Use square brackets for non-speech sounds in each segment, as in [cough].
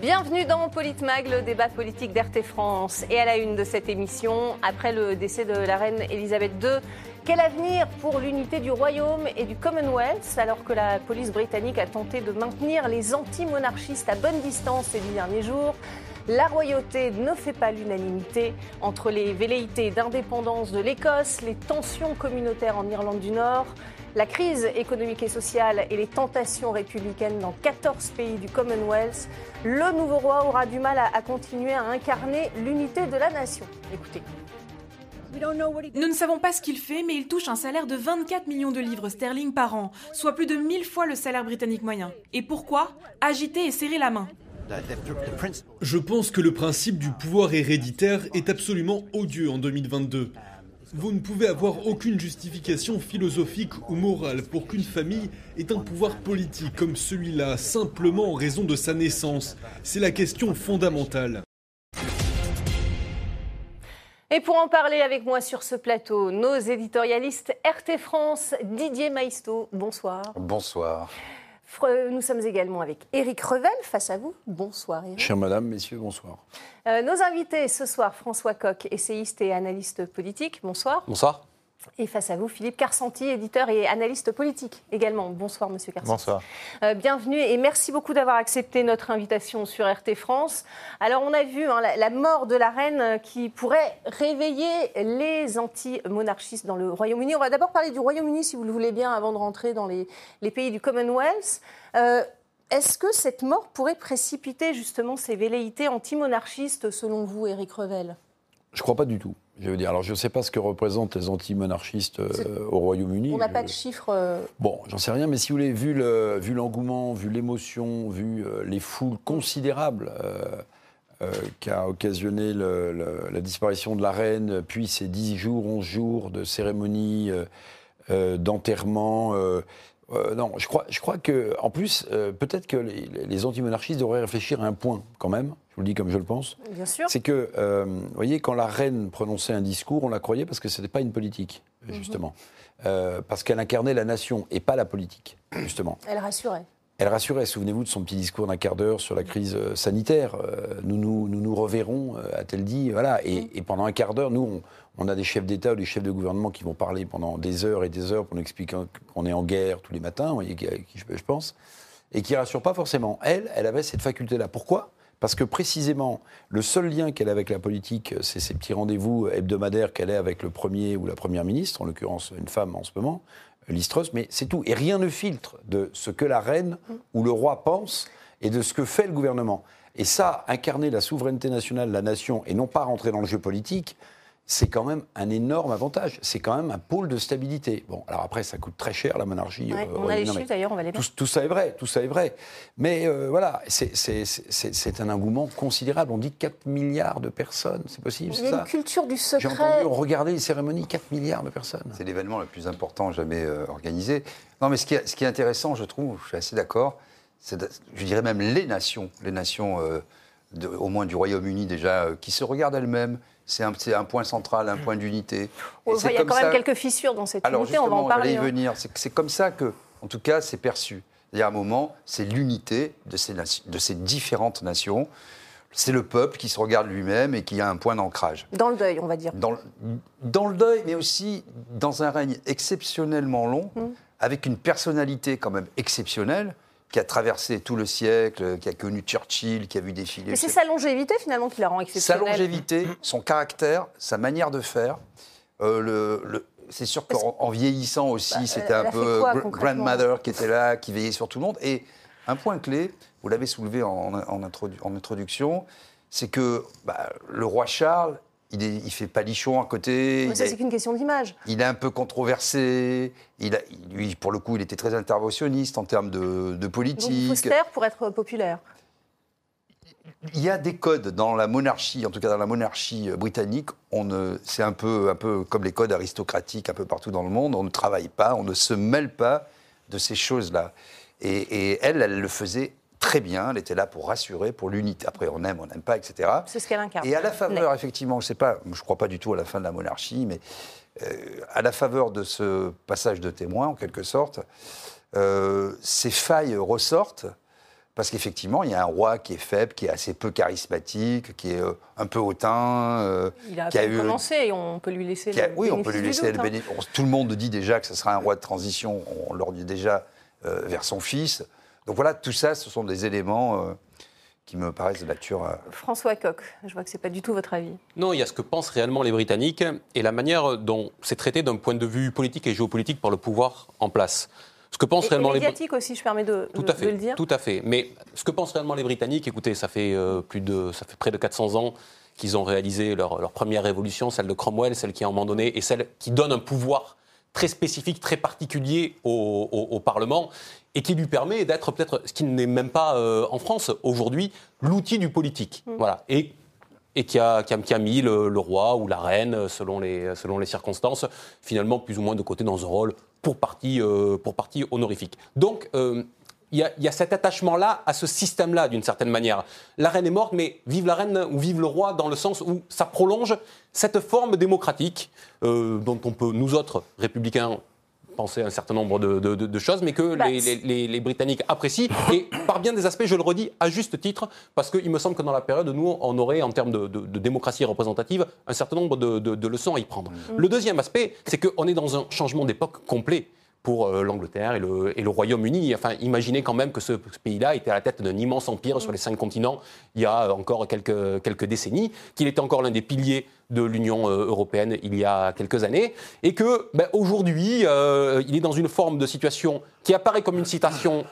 Bienvenue dans Politmag, le débat politique d'RT France. Et à la une de cette émission, après le décès de la reine Elisabeth II, quel avenir pour l'unité du Royaume et du Commonwealth alors que la police britannique a tenté de maintenir les anti-monarchistes à bonne distance ces dix derniers jours? La royauté ne fait pas l'unanimité entre les velléités d'indépendance de l'Écosse, les tensions communautaires en Irlande du Nord, la crise économique et sociale et les tentations républicaines dans 14 pays du Commonwealth. Le nouveau roi aura du mal à, continuer à incarner l'unité de la nation. Écoutez. Nous ne savons pas ce qu'il fait, mais il touche un salaire de 24 millions de livres sterling par an, soit plus de 1000 fois le salaire britannique moyen. Et pourquoi? Agiter et serrer la main. Je pense que le principe du pouvoir héréditaire est absolument odieux en 2022. Vous ne pouvez avoir aucune justification philosophique ou morale pour qu'une famille ait un pouvoir politique comme celui-là, simplement en raison de sa naissance. C'est la question fondamentale. Et pour en parler avec moi sur ce plateau, nos éditorialistes RT France, Didier Maisto, bonsoir. Bonsoir. Nous sommes également avec Éric Revel face à vous. Bonsoir Éric. Chère madame, messieurs, bonsoir. Euh, nos invités ce soir, François Coq, essayiste et analyste politique. Bonsoir. Bonsoir. Et face à vous, Philippe Carsanti, éditeur et analyste politique également. Bonsoir, monsieur Carsanti. Bonsoir. Euh, bienvenue et merci beaucoup d'avoir accepté notre invitation sur RT France. Alors, on a vu hein, la, mort de la reine qui pourrait réveiller les anti-monarchistes dans le Royaume-Uni. On va d'abord parler du Royaume-Uni, si vous le voulez bien, avant de rentrer dans les, pays du Commonwealth. Euh, est-ce que cette mort pourrait précipiter justement ces velléités anti-monarchistes, selon vous, Éric Revel? Je ne crois pas du tout. Je veux dire, alors je ne sais pas ce que représentent les anti-monarchistes euh, au Royaume-Uni. On n'a pas de chiffres. Euh, bon, j'en sais rien, mais si vous voulez, vu l'engouement, vu l'émotion, vu, euh, les foules considérables qu'a occasionné la disparition de la reine, puis ces 10 jours, 11 jours de cérémonie, d'enterrement. Non, je crois, je crois que, en plus, peut-être que les, les anti-monarchistes devraient réfléchir à un point, quand même je vous le dis comme je le pense. Bien sûr. C'est que, euh, vous voyez, quand la reine prononçait un discours, on la croyait parce que ce n'était pas une politique, mhm. justement. Euh, parce qu'elle incarnait la nation et pas la politique, justement. Elle rassurait. Elle rassurait. Souvenez-vous de son petit discours d'un quart d'heure sur la crise euh, sanitaire. nous, nous, nous, nous reverrons, a-t-elle dit. Voilà. Et, mhm. pendant un quart d'heure, nous, on, a des chefs d'État ou des chefs de gouvernement qui vont parler pendant des heures et des heures pour nous expliquer qu'on est en guerre tous les matins, vous voyez, qui, je pense, et qui rassurent pas forcément. Elle, elle avait cette faculté-là. Pourquoi? Parce que précisément, le seul lien qu'elle a avec la politique, c'est ces petits rendez-vous hebdomadaires qu'elle a avec le Premier ou la Première ministre, en l'occurrence une femme en ce moment, Listros, mais c'est tout. Et rien ne filtre de ce que la reine ou le roi pense et de ce que fait le gouvernement. Et ça, incarner la souveraineté nationale, la nation, et non pas rentrer dans le jeu politique, c'est quand même un énorme avantage. C'est quand même un pôle de stabilité. Bon, alors après, ça coûte très cher la monarchie. Euh, on a les chiffres d'ailleurs, on va les tout, tout, ça est vrai, tout ça est vrai. Mais euh, voilà, c'est un engouement considérable. On dit 4 milliards de personnes, c'est possible Il y a une culture du secret. J'ai entendu regarder les cérémonies, 4 milliards de personnes. C'est l'événement le plus important jamais euh, organisé. Non, mais ce qui, est, ce qui, est, intéressant, je trouve, je suis assez d'accord, je dirais même les nations, les nations, au moins du Royaume-Uni déjà, qui se regardent elles-mêmes c'est un, un, point central, un point d'unité. il y a quand même quelques fissures dans cette unité, on va en parler. Y hein. venir. C'est comme ça que, en tout cas, c'est perçu. Il y a un moment, c'est l'unité de ces, de ces différentes nations. C'est le peuple qui se regarde lui-même et qui a un point d'ancrage. Dans le deuil, on va dire. Dans, dans, le deuil, mais aussi dans un règne exceptionnellement long, hum. avec une personnalité quand même exceptionnelle qui a traversé tout le siècle, qui a connu Churchill, qui a vu défiler. Et c'est sa longévité finalement qui la rend exceptionnelle. Sa longévité, son caractère, sa manière de faire. Euh, le, c'est sûr qu'en vieillissant aussi, bah, c'était un peu grandmother qui était là, qui veillait sur tout le monde. Et un point clé, vous l'avez soulevé en, en, introduction, c'est que bah, le roi Charles il, est, il fait palichon à côté. Mais ça, c'est qu'une question d'image. Il est un peu controversé. Il a, lui, pour le coup, il était très interventionniste en termes de, de politique. Donc, il faut se taire pour être populaire. Il y a des codes dans la monarchie, en tout cas dans la monarchie britannique. c'est un peu, un peu comme les codes aristocratiques un peu partout dans le monde. On ne travaille pas, on ne se mêle pas de ces choses-là. Et, et elle, elle le faisait très bien. Elle était là pour rassurer, pour l'unité. Après, on aime, on n'aime pas, etc. C'est ce qu'elle incarne. Et à la faveur, effectivement, je sais pas, je ne crois pas du tout à la fin de la monarchie, mais euh, à la faveur de ce passage de témoin, en quelque sorte, euh, ces failles ressortent. parce qu'effectivement, il y a un roi qui est faible, qui est assez peu charismatique, qui est euh, un peu hautain. Euh, il a, qui a eu, commencé et on peut lui laisser le Oui, on peut lui laisser le hein. bénéfice. Tout le monde dit déjà que ce sera un roi de transition. On dit déjà euh, vers son fils. Donc voilà, tout ça, ce sont des éléments qui me paraissent de nature. François Coq, je vois que ce n'est pas du tout votre avis. Non, il y a ce que pensent réellement les Britanniques et la manière dont c'est traité d'un point de vue politique et géopolitique par le pouvoir en place. Ce que pensent réellement médiatique les aussi, je permets de, tout à fait, le dire. Tout à fait. Mais ce que pensent réellement les Britanniques, écoutez, ça fait euh, plus de, ça fait près de 400 ans qu'ils ont réalisé leur, leur, première révolution, celle de Cromwell, celle qui, à un moment donné, et celle qui donne un pouvoir très spécifique, très particulier au, au, Parlement, et qui lui permet d'être peut-être, ce qui n'est même pas euh, en France aujourd'hui, l'outil du politique. Mm. Voilà. Et et qui a, qui a, mis le, le, roi ou la reine, selon les, selon les circonstances, finalement plus ou moins de côté dans un rôle pour partie, euh, pour partie honorifique. Donc, euh, il y, y, a cet attachement-là à ce système-là, d'une certaine manière. La reine est morte, mais vive la reine ou vive le roi, dans le sens où ça prolonge cette forme démocratique euh, dont on peut, nous autres, républicains, penser un certain nombre de, choses, mais que bah, les, Britanniques apprécient. Et par bien des aspects, je le redis, à juste titre, parce qu'il me semble que dans la période, nous, on aurait, en termes de, démocratie représentative, un certain nombre de, leçons à y prendre. Mm. Le deuxième aspect, c'est qu'on est dans un changement d'époque complet pour euh, l'Angleterre et le, Royaume-Uni. Enfin, imaginez quand même que ce, pays-là était à la tête d'un immense empire sur les cinq continents il y a encore quelques, décennies, qu'il était encore l'un des piliers de l'Union euh, européenne il y a quelques années, et que ben, aujourd'hui, euh, il est dans une forme de situation qui apparaît comme une situation,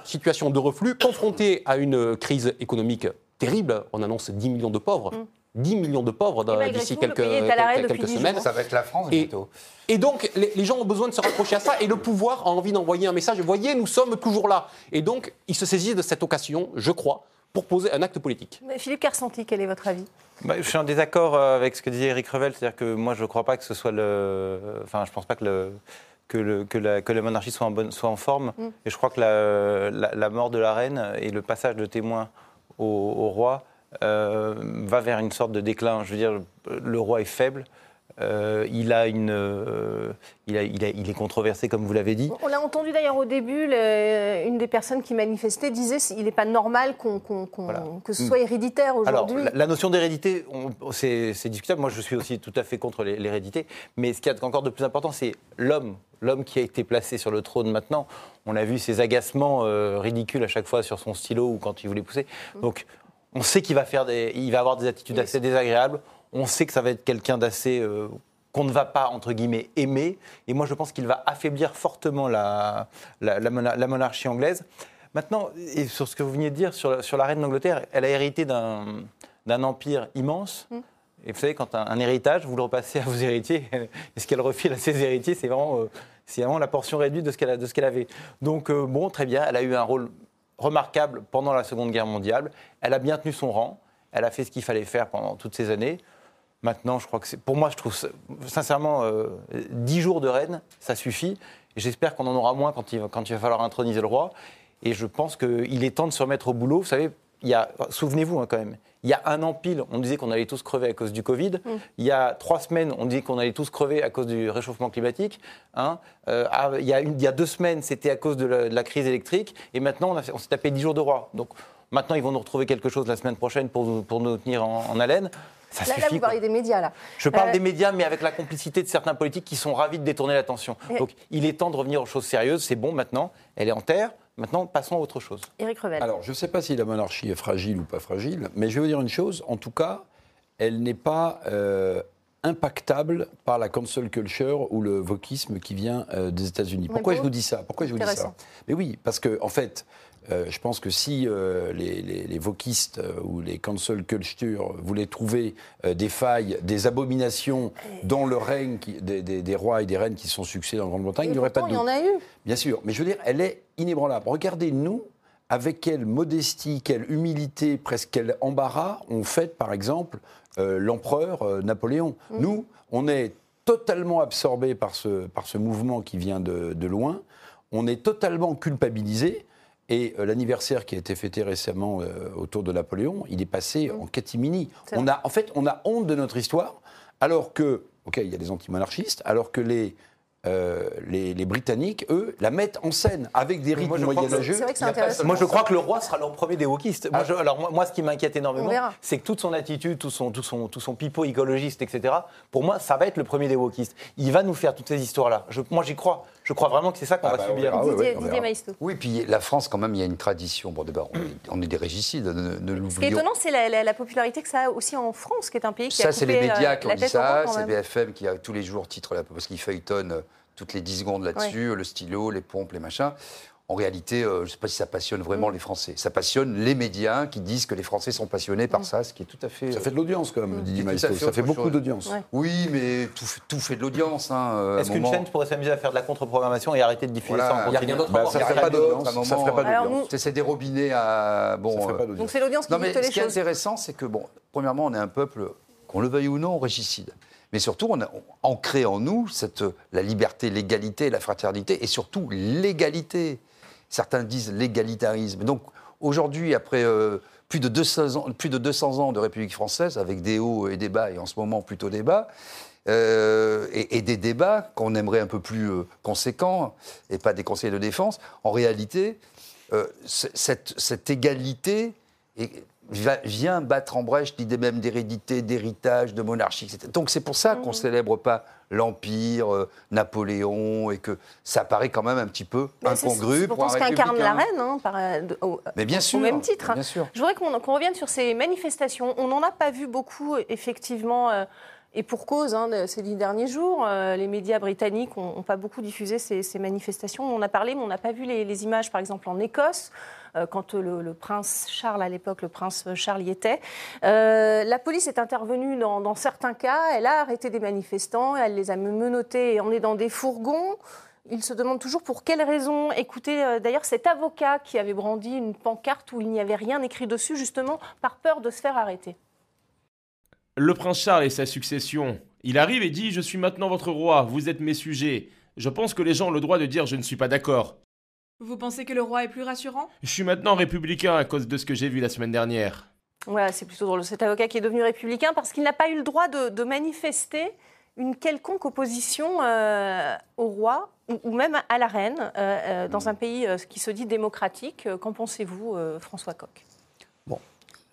de reflux, confronté à une crise économique terrible. On annonce 10 millions de pauvres. 10 millions de pauvres d'ici quelques, quelques, semaines. Ça va être la France et, bientôt. Et donc, les, gens ont besoin de se rapprocher à ça, et le pouvoir a envie d'envoyer un message. Voyez, nous sommes toujours là. Et donc, ils se saisissent de cette occasion, je crois, pour poser un acte politique. Mais Philippe Carsanti, quel est votre avis? Bah, Je suis en désaccord euh, avec ce que disait Eric Revel, c'est-à-dire que moi, je ne crois pas que ce soit le. Enfin, je ne pense pas que le. Que, le, que, la, que, la, monarchie soit en, bonne, soit en forme. Mm. Et je crois que la, la, mort de la reine et le passage de témoin au, au roi euh, va vers une sorte de déclin. Je veux dire, le roi est faible. Euh, il, a une, euh, il, a, il, il, est controversé, comme vous l'avez dit. On l'a entendu d'ailleurs au début, une des personnes qui manifestait disait qu'il n'est pas normal que ce soit héréditaire aujourd'hui. Alors, la, notion d'hérédité, c'est discutable. Moi, je suis aussi tout à fait contre l'hérédité. Mais ce qui est encore de plus important, c'est l'homme. L'homme qui a été placé sur le trône maintenant. On a vu ses agacements ridicules à chaque fois sur son stylo ou quand il voulait pousser. Donc, on sait qu'il va, faire des, il va avoir des attitudes assez désagréables. On sait que ça va être quelqu'un d'assez euh, qu'on ne va pas, entre guillemets, aimer. Et moi, je pense qu'il va affaiblir fortement la, la, monarchie anglaise. Maintenant, et sur ce que vous veniez de dire sur, sur la reine d'Angleterre, elle a hérité d'un empire immense. Mm. Et vous savez, quand un, héritage, vous le repassez à vos héritiers, [laughs] et ce qu'elle refile à ses héritiers, c'est vraiment, euh, vraiment la portion réduite de ce qu'elle avait. Donc, euh, bon, très bien, elle a eu un rôle remarquable pendant la Seconde Guerre mondiale. Elle a bien tenu son rang. Elle a fait ce qu'il fallait faire pendant toutes ces années. Maintenant, je crois que c'est. Pour moi, je trouve sincèrement, euh, dix 10 jours de reine, ça suffit. J'espère qu'on en aura moins quand il, quand il va falloir introniser le roi. Et je pense qu'il est temps de se remettre au boulot. Vous savez, souvenez-vous hein, quand même, il y a un an pile, on disait qu'on allait tous crever à cause du Covid. Mm. Il y a trois semaines, on disait qu'on allait tous crever à cause du réchauffement climatique. Hein. Euh, ah, il, y a il, y a deux semaines, c'était à cause de la, crise électrique. Et maintenant, on, on s'est tapé dix jours de roi. Donc maintenant, ils vont nous retrouver quelque chose la semaine prochaine pour, pour nous tenir en, haleine. Ça là, suffit, vous parlez des médias, là. Je parle euh, des médias, mais avec la complicité de certains politiques qui sont ravis de détourner l'attention. Donc, il est temps de revenir aux choses sérieuses. C'est bon maintenant. Elle est en terre. Maintenant, passons à autre chose. Éric Revel. Alors, je ne sais pas si la monarchie est fragile ou pas fragile, mais je vais vous dire une chose. En tout cas, elle n'est pas euh, impactable par la cancel culture ou le wokisme qui vient euh, des États-Unis. Pourquoi je vous dis ça? Pourquoi je vous dis ça? Mais oui, parce que en fait, euh, je pense que si euh, les, les, vokistes euh, ou les cancel culture voulaient trouver des failles, des abominations dans le règne des, rois et des reines qui sont succédés en Grande-Bretagne, il n'y aurait pas de Il y en a eu. Bien sûr, mais je veux dire, elle est inébranlable. Regardez, nous, avec quelle modestie, quelle humilité, presque quel embarras on fait, par exemple, l'empereur Napoléon. Mm. Nous, on est totalement absorbés par ce, par ce mouvement qui vient de, de loin. On est totalement culpabilisé. Et euh, l'anniversaire qui a été fêté récemment euh, autour de Napoléon, il est passé mm. en catimini. On a, en fait, on a honte de notre histoire, alors que, ok, il y a des antimonarchistes, alors que les euh, les, Britanniques, eux, la mettent en scène avec des rythmes moyenâgeux. Moi, je crois que le roi sera leur premier des wokistes. Moi, ah. alors, moi, ce qui m'inquiète énormément, c'est que toute son attitude, tout son, tout, son, tout son pipeau écologiste, etc., pour moi, ça va être le premier des wokistes. Il va nous faire toutes ces histoires-là. moi, j'y crois. Je crois vraiment que c'est ça qu'on ah va bah subir. Didier, Didier Oui, puis la France, quand même, il y a une tradition. Bon, d'abord, on, est des régicides, ne, Ce qui est étonnant, c'est la, popularité que ça a aussi en France, qui est un pays qui ça, a Ça, c'est les médias qui ont dit ça. C'est BFM qui a tous les jours titre, parce qu'il feuilletonne toutes les 10 secondes là-dessus, le stylo, les pompes, les machins. En réalité, euh, je ne sais pas si ça passionne vraiment mm. les Français. Ça passionne les médias qui disent que les Français sont passionnés par mm. ça, ce qui est tout à fait. Ça fait de l'audience, quand même, mm. Didier Maestro. Ça fait beaucoup d'audience. Oui, mais tout, fait de l'audience. Hein, euh, Est-ce qu'une chaîne pourrait s'amuser à faire de la contre-programmation et arrêter de diffuser ça Il n'y a rien d'autre bah, Ça ne ferait pas d'audience. Ça ferait pas d'audience. C'est des robinets à. Bon, euh, Donc c'est l'audience qui non, mais les choses. Ce qui est intéressant, c'est que, bon, premièrement, on est un peuple, qu'on le veuille ou non, régicide. Mais surtout, on a ancré en nous cette, la liberté, l'égalité, la fraternité et surtout l'égalité. Certains disent l'égalitarisme. Donc aujourd'hui, après euh, plus, de 200 ans, plus de 200 ans de République française, avec des hauts et des bas, et en ce moment plutôt des bas, euh, et, des débats qu'on aimerait un peu plus euh, conséquents, et pas des conseils de défense, en réalité, cette, cette, égalité est, vient battre en brèche l'idée même d'hérédité, d'héritage, de monarchie, etc. Donc c'est pour ça qu'on ne mmh. célèbre pas l'Empire, euh, Napoléon, et que ça paraît quand même un petit peu incongru. C'est pour ce qu'incarne la reine, hein, par, euh, au, Mais bien sûr, même titre. Bien sûr. Je voudrais qu'on revienne sur ces manifestations. On n'en a pas vu beaucoup, effectivement. Euh, et pour cause, hein, ces dix derniers jours, les médias britanniques n'ont pas beaucoup diffusé ces, manifestations. On en a parlé, mais on n'a pas vu les, images, par exemple, en Écosse, quand le, prince Charles, à l'époque, le prince Charles y était. Euh, la police est intervenue dans, certains cas, elle a arrêté des manifestants, elle les a menottés et emmenés dans des fourgons. Il se demande toujours pour quelles raisons. Écoutez euh, d'ailleurs cet avocat qui avait brandi une pancarte où il n'y avait rien écrit dessus, justement par peur de se faire arrêter. Le prince Charles et sa succession. Il arrive et dit Je suis maintenant votre roi, vous êtes mes sujets. Je pense que les gens ont le droit de dire Je ne suis pas d'accord. Vous pensez que le roi est plus rassurant? Je suis maintenant républicain à cause de ce que j'ai vu la semaine dernière. Voilà, c'est plutôt drôle. Cet avocat qui est devenu républicain parce qu'il n'a pas eu le droit de, manifester une quelconque opposition euh, au roi ou, même à la reine euh, euh, dans un pays qui se dit démocratique. Qu'en pensez-vous, François Coq?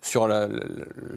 Sur la,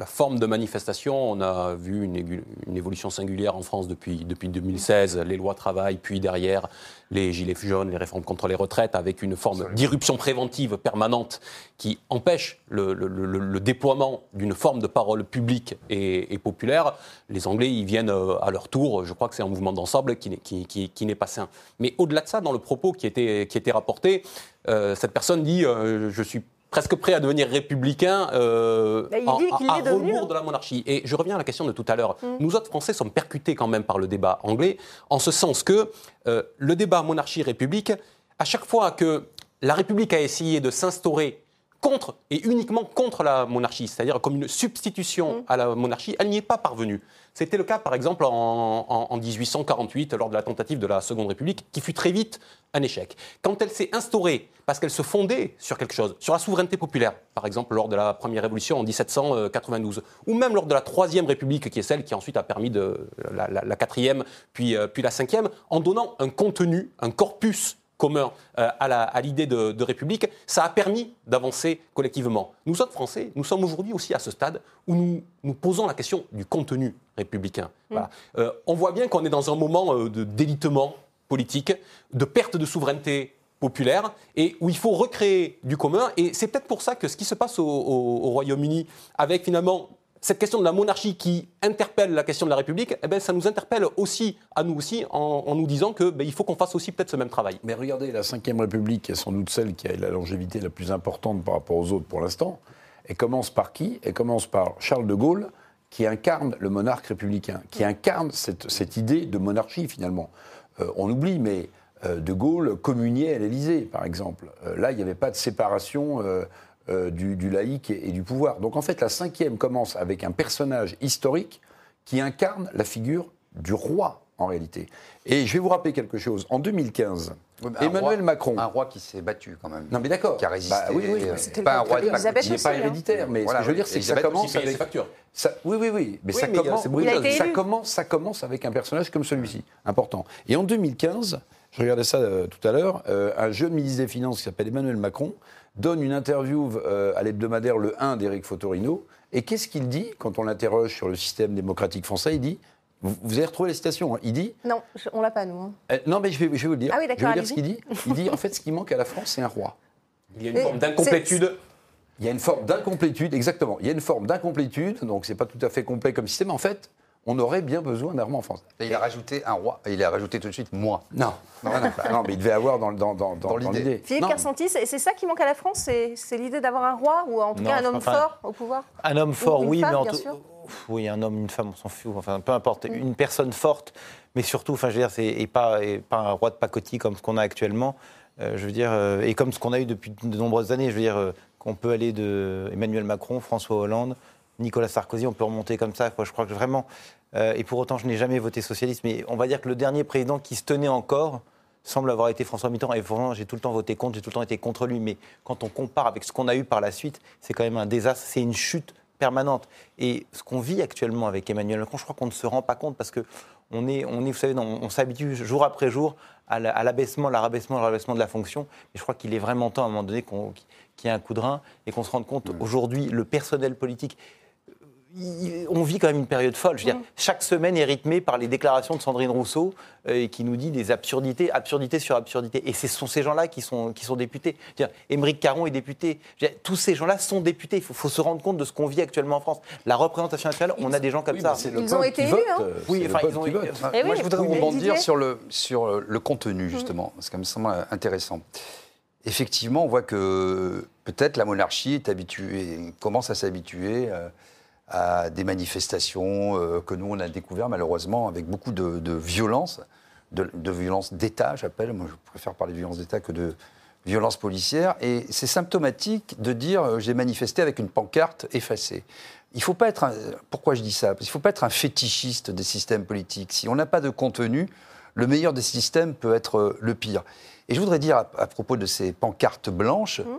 forme de manifestation, on a vu une, évolution singulière en France depuis, depuis 2016, les lois travail, puis derrière les gilets jaunes, les réformes contre les retraites, avec une forme d'irruption préventive permanente qui empêche le, déploiement d'une forme de parole publique et, populaire. Les Anglais, ils viennent euh, à leur tour. Je crois que c'est un mouvement d'ensemble qui, qui, qui n'est pas sain. Mais au-delà de ça, dans le propos qui était, qui était rapporté, euh, cette personne dit euh, Je suis presque prêt à devenir républicain euh, bah, à, rebours de la monarchie. Et je reviens à la question de tout à l'heure. Mm. Nous autres Français sommes percutés quand même par le débat anglais, en ce sens que euh, le débat monarchie-république, à chaque fois que la République a essayé de s'instaurer contre et uniquement contre la monarchie, c'est-à-dire comme une substitution mm. à la monarchie, elle n'y est pas parvenue. C'était le cas, par exemple, en, 1848, lors de la tentative de la Seconde République, qui fut très vite un échec. Quand elle s'est instaurée, parce qu'elle se fondait sur quelque chose, sur la souveraineté populaire, par exemple lors de la Première Révolution en 1792, ou même lors de la Troisième République, qui est celle qui ensuite a permis de, la, quatrième, puis, euh, puis la cinquième, en donnant un contenu, un corpus commun euh, à l'idée de, République, ça a permis d'avancer collectivement. Nous autres Français, nous sommes aujourd'hui aussi à ce stade où nous nous posons la question du contenu républicain. Mm. Euh, on voit bien qu'on est dans un moment euh, de délitement politique, de perte de souveraineté populaire et où il faut recréer du commun. Et c'est peut-être pour ça que ce qui se passe au, au Royaume-Uni, avec finalement cette question de la monarchie qui interpelle la question de la République, eh ben, ça nous interpelle aussi, à nous aussi, en, nous disant qu'il ben, faut qu'on fasse aussi peut-être ce même travail. Mais regardez, la Ve République est sans doute celle qui a la longévité la plus importante par rapport aux autres pour l'instant. Elle commence par qui? Elle commence par Charles de Gaulle, qui incarne le monarque républicain, qui incarne cette, idée de monarchie finalement. Euh, on oublie, mais euh, de Gaulle communiait à l'Élysée, par exemple. Euh, là, il n'y avait pas de séparation euh, du, laïc et, du pouvoir. Donc en fait, la cinquième commence avec un personnage historique qui incarne la figure du roi en réalité. Et je vais vous rappeler quelque chose. En 2015, Emmanuel Macron. Un roi qui s'est battu quand même. Non, mais d'accord. Qui a résisté. Bah, oui, oui. C'est pas un roi Il n'est pas héréditaire, mais ce que je veux dire, c'est que ça commence avec. Ça, oui, oui, oui. Mais, ça, commence, ça, commence, ça commence avec un personnage comme celui-ci, important. Et en 2015, je regardais ça euh, tout à l'heure, euh, un jeune ministre des Finances qui s'appelle Emmanuel Macron donne une interview euh, à l'hebdomadaire Le 1 d'Éric Fotorino. Et qu'est-ce qu'il dit quand on l'interroge sur le système démocratique français? Il dit vous, avez retrouvé la citation. Hein. Il dit. Non, on l'a pas, nous. Hein. Euh, non, mais je vais, je vais, vous le dire. Ah oui, d'accord. Je vais vous dire ce qu'il dit. Il dit en fait, ce qui manque à la France, c'est un roi. Il y a une forme d'incomplétude. Il y a une forme d'incomplétude, exactement. Il y a une forme d'incomplétude, donc c'est pas tout à fait complet comme système. En fait, on aurait bien besoin d'un roi en France. Et il a rajouté un roi. Il a rajouté tout de suite moi. Non, non, non, mais il devait avoir dans, dans, dans, dans l'idée. Philippe c'est ça qui manque à la France, c'est l'idée d'avoir un roi ou en tout cas un homme fort au pouvoir. Un homme fort, oui, mais en tout oui, un homme, une femme, on s'en fout. Enfin, peu importe. Mm. Une personne forte, mais surtout, enfin, je veux dire, c'est et pas, et pas un roi de pacotille comme ce qu'on a actuellement. Euh, je veux dire, euh, et comme ce qu'on a eu depuis de nombreuses années. Je veux dire, euh, qu'on peut aller de Emmanuel Macron, François Hollande, Nicolas Sarkozy, on peut remonter comme ça. Quoi. Je crois que vraiment. et pour autant, je n'ai jamais voté socialiste, mais on va dire que le dernier président qui se tenait encore semble avoir été François Mitterrand. Et vraiment, j'ai tout le temps voté contre, j'ai tout le temps été contre lui. Mais quand on compare avec ce qu'on a eu par la suite, c'est quand même un désastre. C'est une chute permanente. Et ce qu'on vit actuellement avec Emmanuel Macron, je crois qu'on ne se rend pas compte parce que on est, on est vous savez, on, s'habitue jour après jour à l'abaissement, la, rabaissement, le rabaissement de la fonction. Mais je crois qu'il est vraiment temps à un moment donné qu'il y ait un coup de rein et qu'on se rende compte mmh. aujourd'hui, le personnel politique on vit quand même une période folle. Je veux dire, mm. chaque semaine est rythmée par les déclarations de Sandrine Rousseau euh, qui nous dit des absurdités, absurdités sur absurdités. Et ce sont ces gens-là qui sont, qui sont députés. Émeric Caron est député. tous ces gens-là sont députés. Il faut, se rendre compte de ce qu'on vit actuellement en France. La représentation nationale, on a des gens comme ça. Ils ont été élus. Hein. Oui, enfin, ils ont été eh Moi, je voudrais rebondir sur le, sur le contenu, mm. justement, parce que ça me semble intéressant. Effectivement, on voit que peut-être la monarchie est habituée, commence à s'habituer. À des manifestations euh, que nous, on a découvert malheureusement avec beaucoup de, violence, de, violence d'État, j'appelle. Moi, je préfère parler de violence d'État que de violence policière. Et c'est symptomatique de dire euh, j'ai manifesté avec une pancarte effacée. Il faut pas être. pourquoi je dis ça? Parce qu'il faut pas être un fétichiste des systèmes politiques. Si on n'a pas de contenu, le meilleur des systèmes peut être euh, le pire. Et je voudrais dire à, propos de ces pancartes blanches. Mmh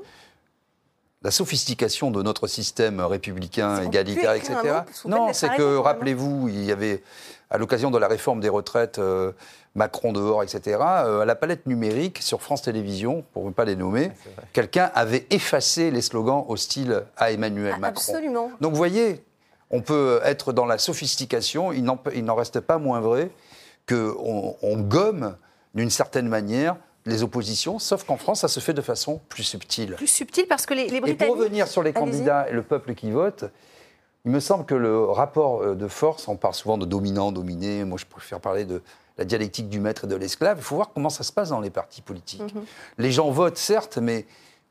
la sophistication de notre système républicain, égalitaire, etc. Non, c'est que, rappelez-vous, il y avait, à l'occasion de la réforme des retraites, euh, Macron dehors, etc., euh, à la palette numérique, sur France Télévisions, pour ne pas les nommer, quelqu'un avait effacé les slogans hostiles à Emmanuel ah, Macron. Absolument. Donc, vous voyez, on peut être dans la sophistication, il n'en reste pas moins vrai qu'on on gomme, d'une certaine manière, les oppositions, sauf qu'en France, ça se fait de façon plus subtile. Plus subtile parce que les, les Britanniques... Et pour revenir sur les candidats et le peuple qui vote, il me semble que le rapport euh, de force, on parle souvent de dominant, dominé, moi je préfère parler de la dialectique du maître et de l'esclave, il faut voir comment ça se passe dans les partis politiques. Mhm. Les gens votent, certes, mais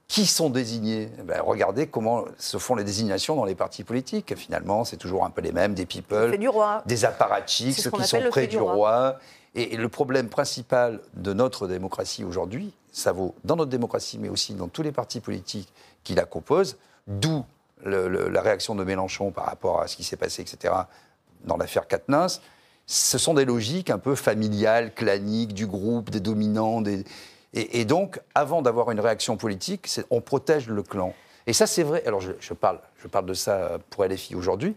qui sont désignés? Eh ben, Regardez comment se font les désignations dans les partis politiques. Finalement, c'est toujours un peu les mêmes, des people, des apparatchiks, ceux qui sont près du roi. Et, le problème principal de notre démocratie aujourd'hui, ça vaut dans notre démocratie, mais aussi dans tous les partis politiques qui la composent, d'où la réaction de Mélenchon par rapport à ce qui s'est passé, etc., dans l'affaire Katnins, ce sont des logiques un peu familiales, claniques, du groupe, des dominants. Et, donc, avant d'avoir une réaction politique, on protège le clan. Et ça, c'est vrai. Alors, je, parle, je parle de ça pour LFI aujourd'hui,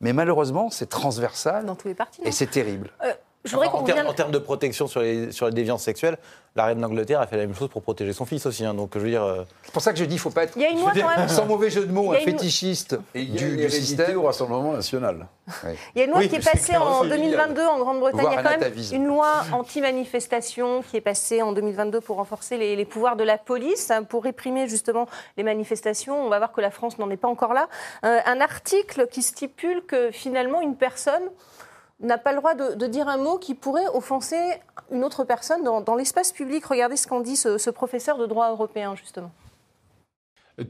mais malheureusement, c'est transversal. Dans tous les partis. Et c'est terrible. Euh, en, termes de protection sur les, sur les déviances sexuelles, la reine d'Angleterre a fait la même chose pour protéger son fils aussi. Hein. donc je veux dire. Euh, c'est pour ça que je dis, il faut pas être. Il y a une loi quand même. Sans mauvais jeu de mots, un fétichiste du, du système au Rassemblement national. Il y a une loi qui est passée en 2022 en Grande-Bretagne. Il y a quand même une loi anti-manifestation qui est passée en 2022 pour renforcer les, pouvoirs de la police, hein, pour réprimer justement les manifestations. On va voir que la France n'en est pas encore là. Euh, un article qui stipule que finalement une personne n'a pas le droit de, dire un mot qui pourrait offenser une autre personne dans, l'espace public. Regardez ce qu'en dit ce, professeur de droit européen, justement.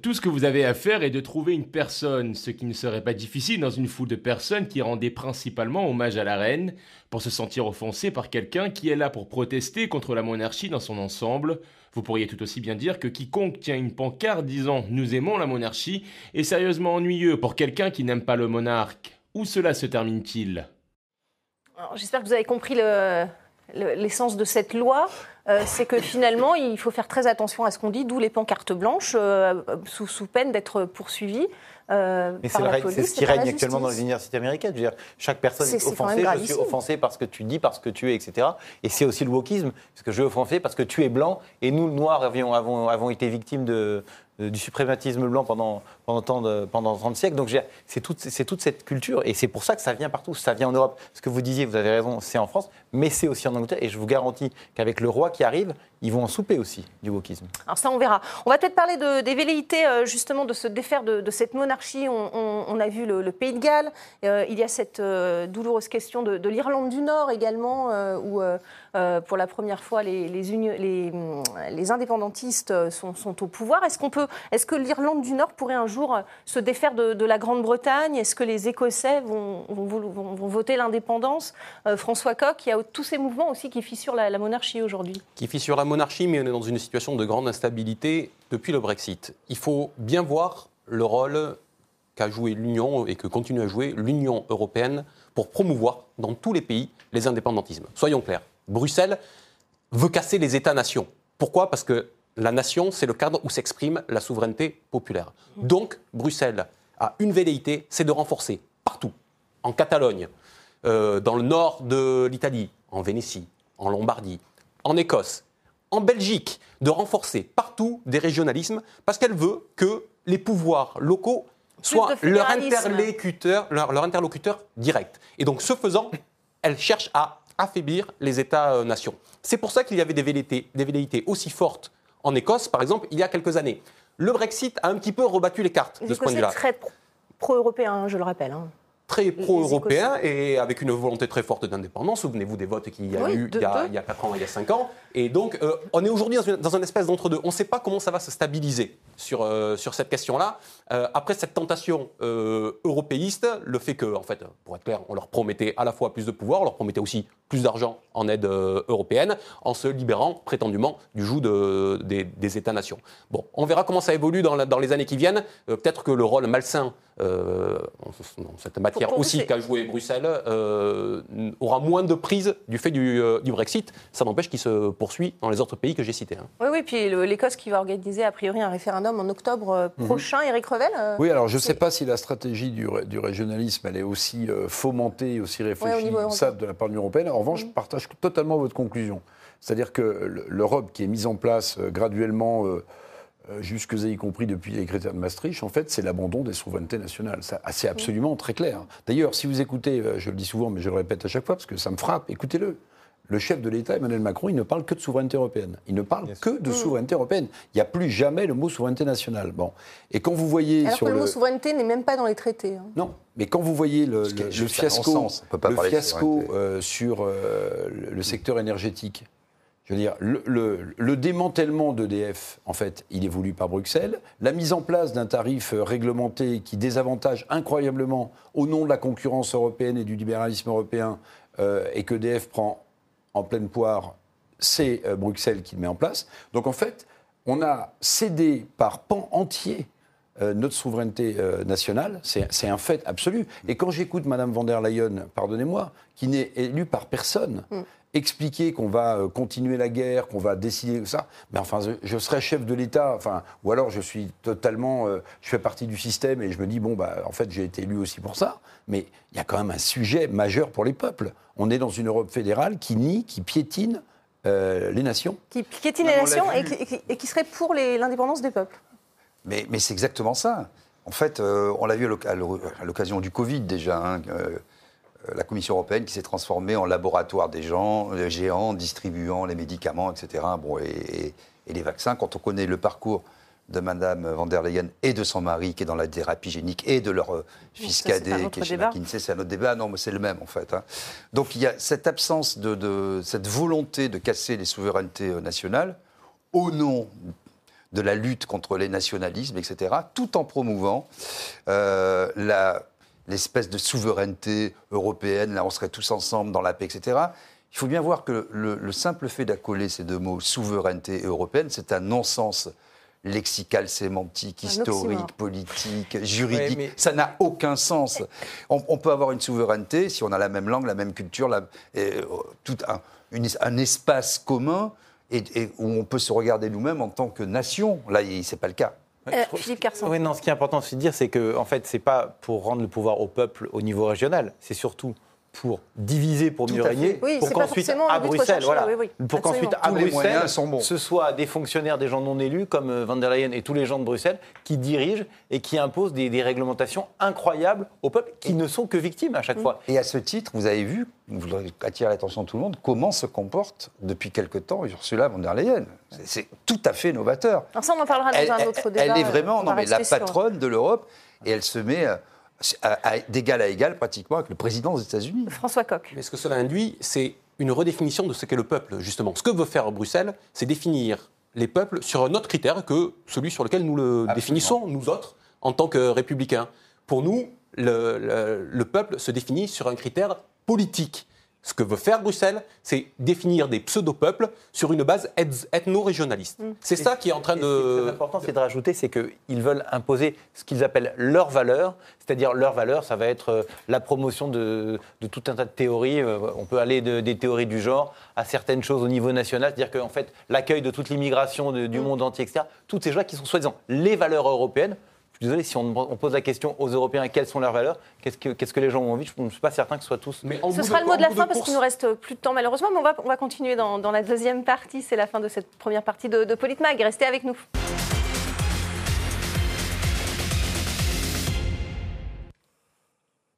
Tout ce que vous avez à faire est de trouver une personne, ce qui ne serait pas difficile dans une foule de personnes qui rendaient principalement hommage à la reine, pour se sentir offensé par quelqu'un qui est là pour protester contre la monarchie dans son ensemble. Vous pourriez tout aussi bien dire que quiconque tient une pancarte disant Nous aimons la monarchie est sérieusement ennuyeux pour quelqu'un qui n'aime pas le monarque. Où cela se termine-t-il? J'espère que vous avez compris l'essence de cette loi. Euh, c'est que finalement, il faut faire très attention à ce qu'on dit, d'où les pancartes blanches, euh, sous, sous, peine d'être poursuivi. Euh, Mais c'est ce qui règne actuellement dans les universités américaines. Je veux dire, chaque personne est, offensée, je suis offensé parce que tu dis, parce que tu es, etc. Et c'est aussi le wokisme, parce que je suis offensé parce que tu es blanc, et nous, noirs, avions, avons, avons été victimes de, du suprématisme blanc pendant, pendant, de, pendant 30 siècles. Donc c'est toute, toute, cette culture, et c'est pour ça que ça vient partout, ça vient en Europe. Ce que vous disiez, vous avez raison, c'est en France, mais c'est aussi en Angleterre, et je vous garantis qu'avec le roi qui arrive, ils vont en souper aussi du wokisme. Alors ça, on verra. On va peut-être parler de, des velléités, euh, justement, de se défaire de, cette monarchie. On, a vu le, Pays de Galles. Euh, il y a cette euh, douloureuse question de, l'Irlande du Nord également, où pour la première fois, les, les, indépendantistes sont, sont, au pouvoir. Est-ce qu'on est-ce que l'Irlande du Nord pourrait un jour se défaire de, la Grande-Bretagne? Est-ce que les Écossais vont, voter l'indépendance? François Coq, il y a tous ces mouvements aussi qui fissurent la, la monarchie aujourd'hui. Qui fissurent la monarchie, mais on est dans une situation de grande instabilité depuis le Brexit. Il faut bien voir le rôle qu'a joué l'Union et que continue à jouer l'Union européenne pour promouvoir dans tous les pays les indépendantismes. Soyons clairs, Bruxelles veut casser les États-nations. Pourquoi? Parce que la nation, c'est le cadre où s'exprime la souveraineté populaire. Donc, Bruxelles a une velléité, c'est de renforcer partout, en Catalogne, euh, dans le nord de l'Italie, en Vénétie, en Lombardie, en Écosse, en Belgique de renforcer partout des régionalismes parce qu'elle veut que les pouvoirs locaux soient leur interlocuteur, leur, interlocuteur direct. Et donc, ce faisant, elle cherche à affaiblir les États-nations. C'est pour ça qu'il y avait des velléités, des velléités aussi fortes en Écosse, par exemple, il y a quelques années. Le Brexit a un petit peu rebattu les cartes de ce point de vue-là. très pro-européen, je le rappelle. Hein très pro-européen et avec une volonté très forte d'indépendance. Souvenez-vous des votes qu'il y a eu il, y a, il, y a, 4 ans, il y a 5 ans. Et donc, euh, on est aujourd'hui dans, un espèce d'entre-deux. On ne sait pas comment ça va se stabiliser sur, euh, sur cette question-là. Euh, après cette tentation européiste, le fait que, en fait, pour être clair, on leur promettait à la fois plus de pouvoir, on leur promettait aussi plus d'argent en aide européenne, en se libérant prétendument du joug de, des, États-nations. Bon, on verra comment ça évolue dans, dans les années qui viennent. Peut-être que le rôle malsain euh, dans cette matière aussi qu'a joué Bruxelles, euh, aura moins de prise du fait du, euh, Brexit. Ça n'empêche qu'il se poursuit dans les autres pays que j'ai cités. Hein. Oui, oui, puis l'Écosse qui va organiser a priori un référendum en octobre mhm. prochain, Éric Revel Oui, alors je ne sais pas si la stratégie du, du, régionalisme elle est aussi fomentée, aussi réfléchie ça de la part de l'Union européenne. En revanche, je mhm. partage totalement votre conclusion. C'est-à-dire que l'Europe qui est mise en place graduellement euh, jusque y compris depuis les critères de Maastricht, en fait, c'est l'abandon des souverainetés nationales. C'est absolument très clair. D'ailleurs, si vous écoutez, euh, je le dis souvent, mais je le répète à chaque fois parce que ça me frappe, écoutez-le. Le chef de l'État, Emmanuel Macron, il ne parle que de souveraineté européenne. Il ne parle que de souveraineté européenne. Il n'y a plus jamais le mot souveraineté nationale. Bon. Et quand vous voyez. Alors que le, mot souveraineté n'est même pas dans les traités. Hein. Non, mais quand vous voyez le, fiasco, le fiasco euh, sur le secteur énergétique, je veux dire, le, démantèlement d'EDF, en fait, il est voulu par Bruxelles. La mise en place d'un tarif réglementé qui désavantage incroyablement, au nom de la concurrence européenne et du libéralisme européen, euh, et que EDF prend en pleine poire, c'est euh, Bruxelles qui le met en place. Donc en fait, on a cédé par pan entier euh, notre souveraineté nationale, c'est un fait absolu. Et quand j'écoute Mme von der Leyen, pardonnez-moi, qui n'est élue par personne, mm expliquer qu'on va euh, continuer la guerre, qu'on va décider ça, mais enfin, je, serais chef de l'État, enfin, ou alors je suis totalement, euh, je fais partie du système et je me dis bon bah en fait j'ai été élu aussi pour ça, mais il y a quand même un sujet majeur pour les peuples. On est dans une Europe fédérale qui nie, qui piétine euh, les nations. Qui piétine les nations et qui, serait pour l'indépendance des peuples. Mais, mais c'est exactement ça. En fait, on l'a vu à l'occasion du Covid déjà. Hein, euh, la Commission européenne qui s'est transformée en laboratoire des gens, euh, géants, distribuant les médicaments, etc. Bon, et, les vaccins, quand on connaît le parcours de Mme van der Leyen et de son mari qui est dans la thérapie génique et de leur euh, fils cadet qui est chez McKinsey, c'est un autre débat. Non, mais c'est le même en fait. Hein. Donc il y a cette absence de, cette volonté de casser les souverainetés nationales au nom de la lutte contre les nationalismes, etc., tout en promouvant la l'espèce de souveraineté européenne, là on serait tous ensemble dans la paix, etc. Il faut bien voir que le, simple fait d'accoler ces deux mots, souveraineté européenne, c'est un non-sens lexical, sémantique, historique, politique, juridique. Ça n'a aucun sens. On, peut avoir une souveraineté si on a la même langue, la même culture, euh, tout un, un, espace commun et, où on peut se regarder nous-mêmes en tant que nation. Là, ce n'est pas le cas. Euh, Philippe Carson. Oui, non, ce qui est important aussi de dire, c'est que en fait, c'est pas pour rendre le pouvoir au peuple au niveau régional, c'est surtout pour diviser, pour mieux régner, pour qu'ensuite à Bruxelles, voilà, pour qu'ensuite à Bruxelles, ce soit des fonctionnaires, des gens non élus comme euh, Van der Leyen et tous les gens de Bruxelles qui dirigent et qui imposent des, réglementations incroyables au peuple qui ne sont que victimes à chaque mm. fois. Et à ce titre, vous avez vu, vous attirez l'attention de tout le monde, comment se comporte depuis quelque temps Ursula von der Leyen. C'est tout à fait novateur. ça, on en parlera dans un autre débat. Elle est vraiment non, mais la patronne de l'Europe et elle se met euh, d'égal à égal pratiquement avec le président des États-Unis. François Coq. Mais ce que cela induit, c'est une redéfinition de ce qu'est le peuple, justement. Ce que veut faire Bruxelles, c'est définir les peuples sur un autre critère que celui sur lequel nous le définissons, nous autres, en tant que républicains. Pour nous, le peuple se définit sur un critère politique. Ce que veut faire Bruxelles, c'est définir des pseudo-peuples sur une base ethno-régionaliste. Mm. C'est ça qui est en train de. Ce qui est important, c'est de rajouter, c'est qu'ils veulent imposer ce qu'ils appellent leurs valeurs, c'est-à-dire leurs valeurs, ça va être euh, la promotion de, tout un tas de théories. Euh, on peut aller des théories du genre à certaines choses au niveau national, c'est-à-dire qu'en fait, l'accueil de toute l'immigration du mm. monde entier, etc., toutes ces choses qui sont soi-disant les valeurs européennes, désolé, si on, pose la question aux Européens quelles sont leurs valeurs, qu'est-ce que, les gens ont envie, je ne suis pas certain que ce soit tous. Mais ce sera le mot de la fin parce qu'il nous reste plus de temps malheureusement, mais on va, continuer dans, la deuxième partie. C'est la fin de cette première partie de, de Politmag. Restez avec nous.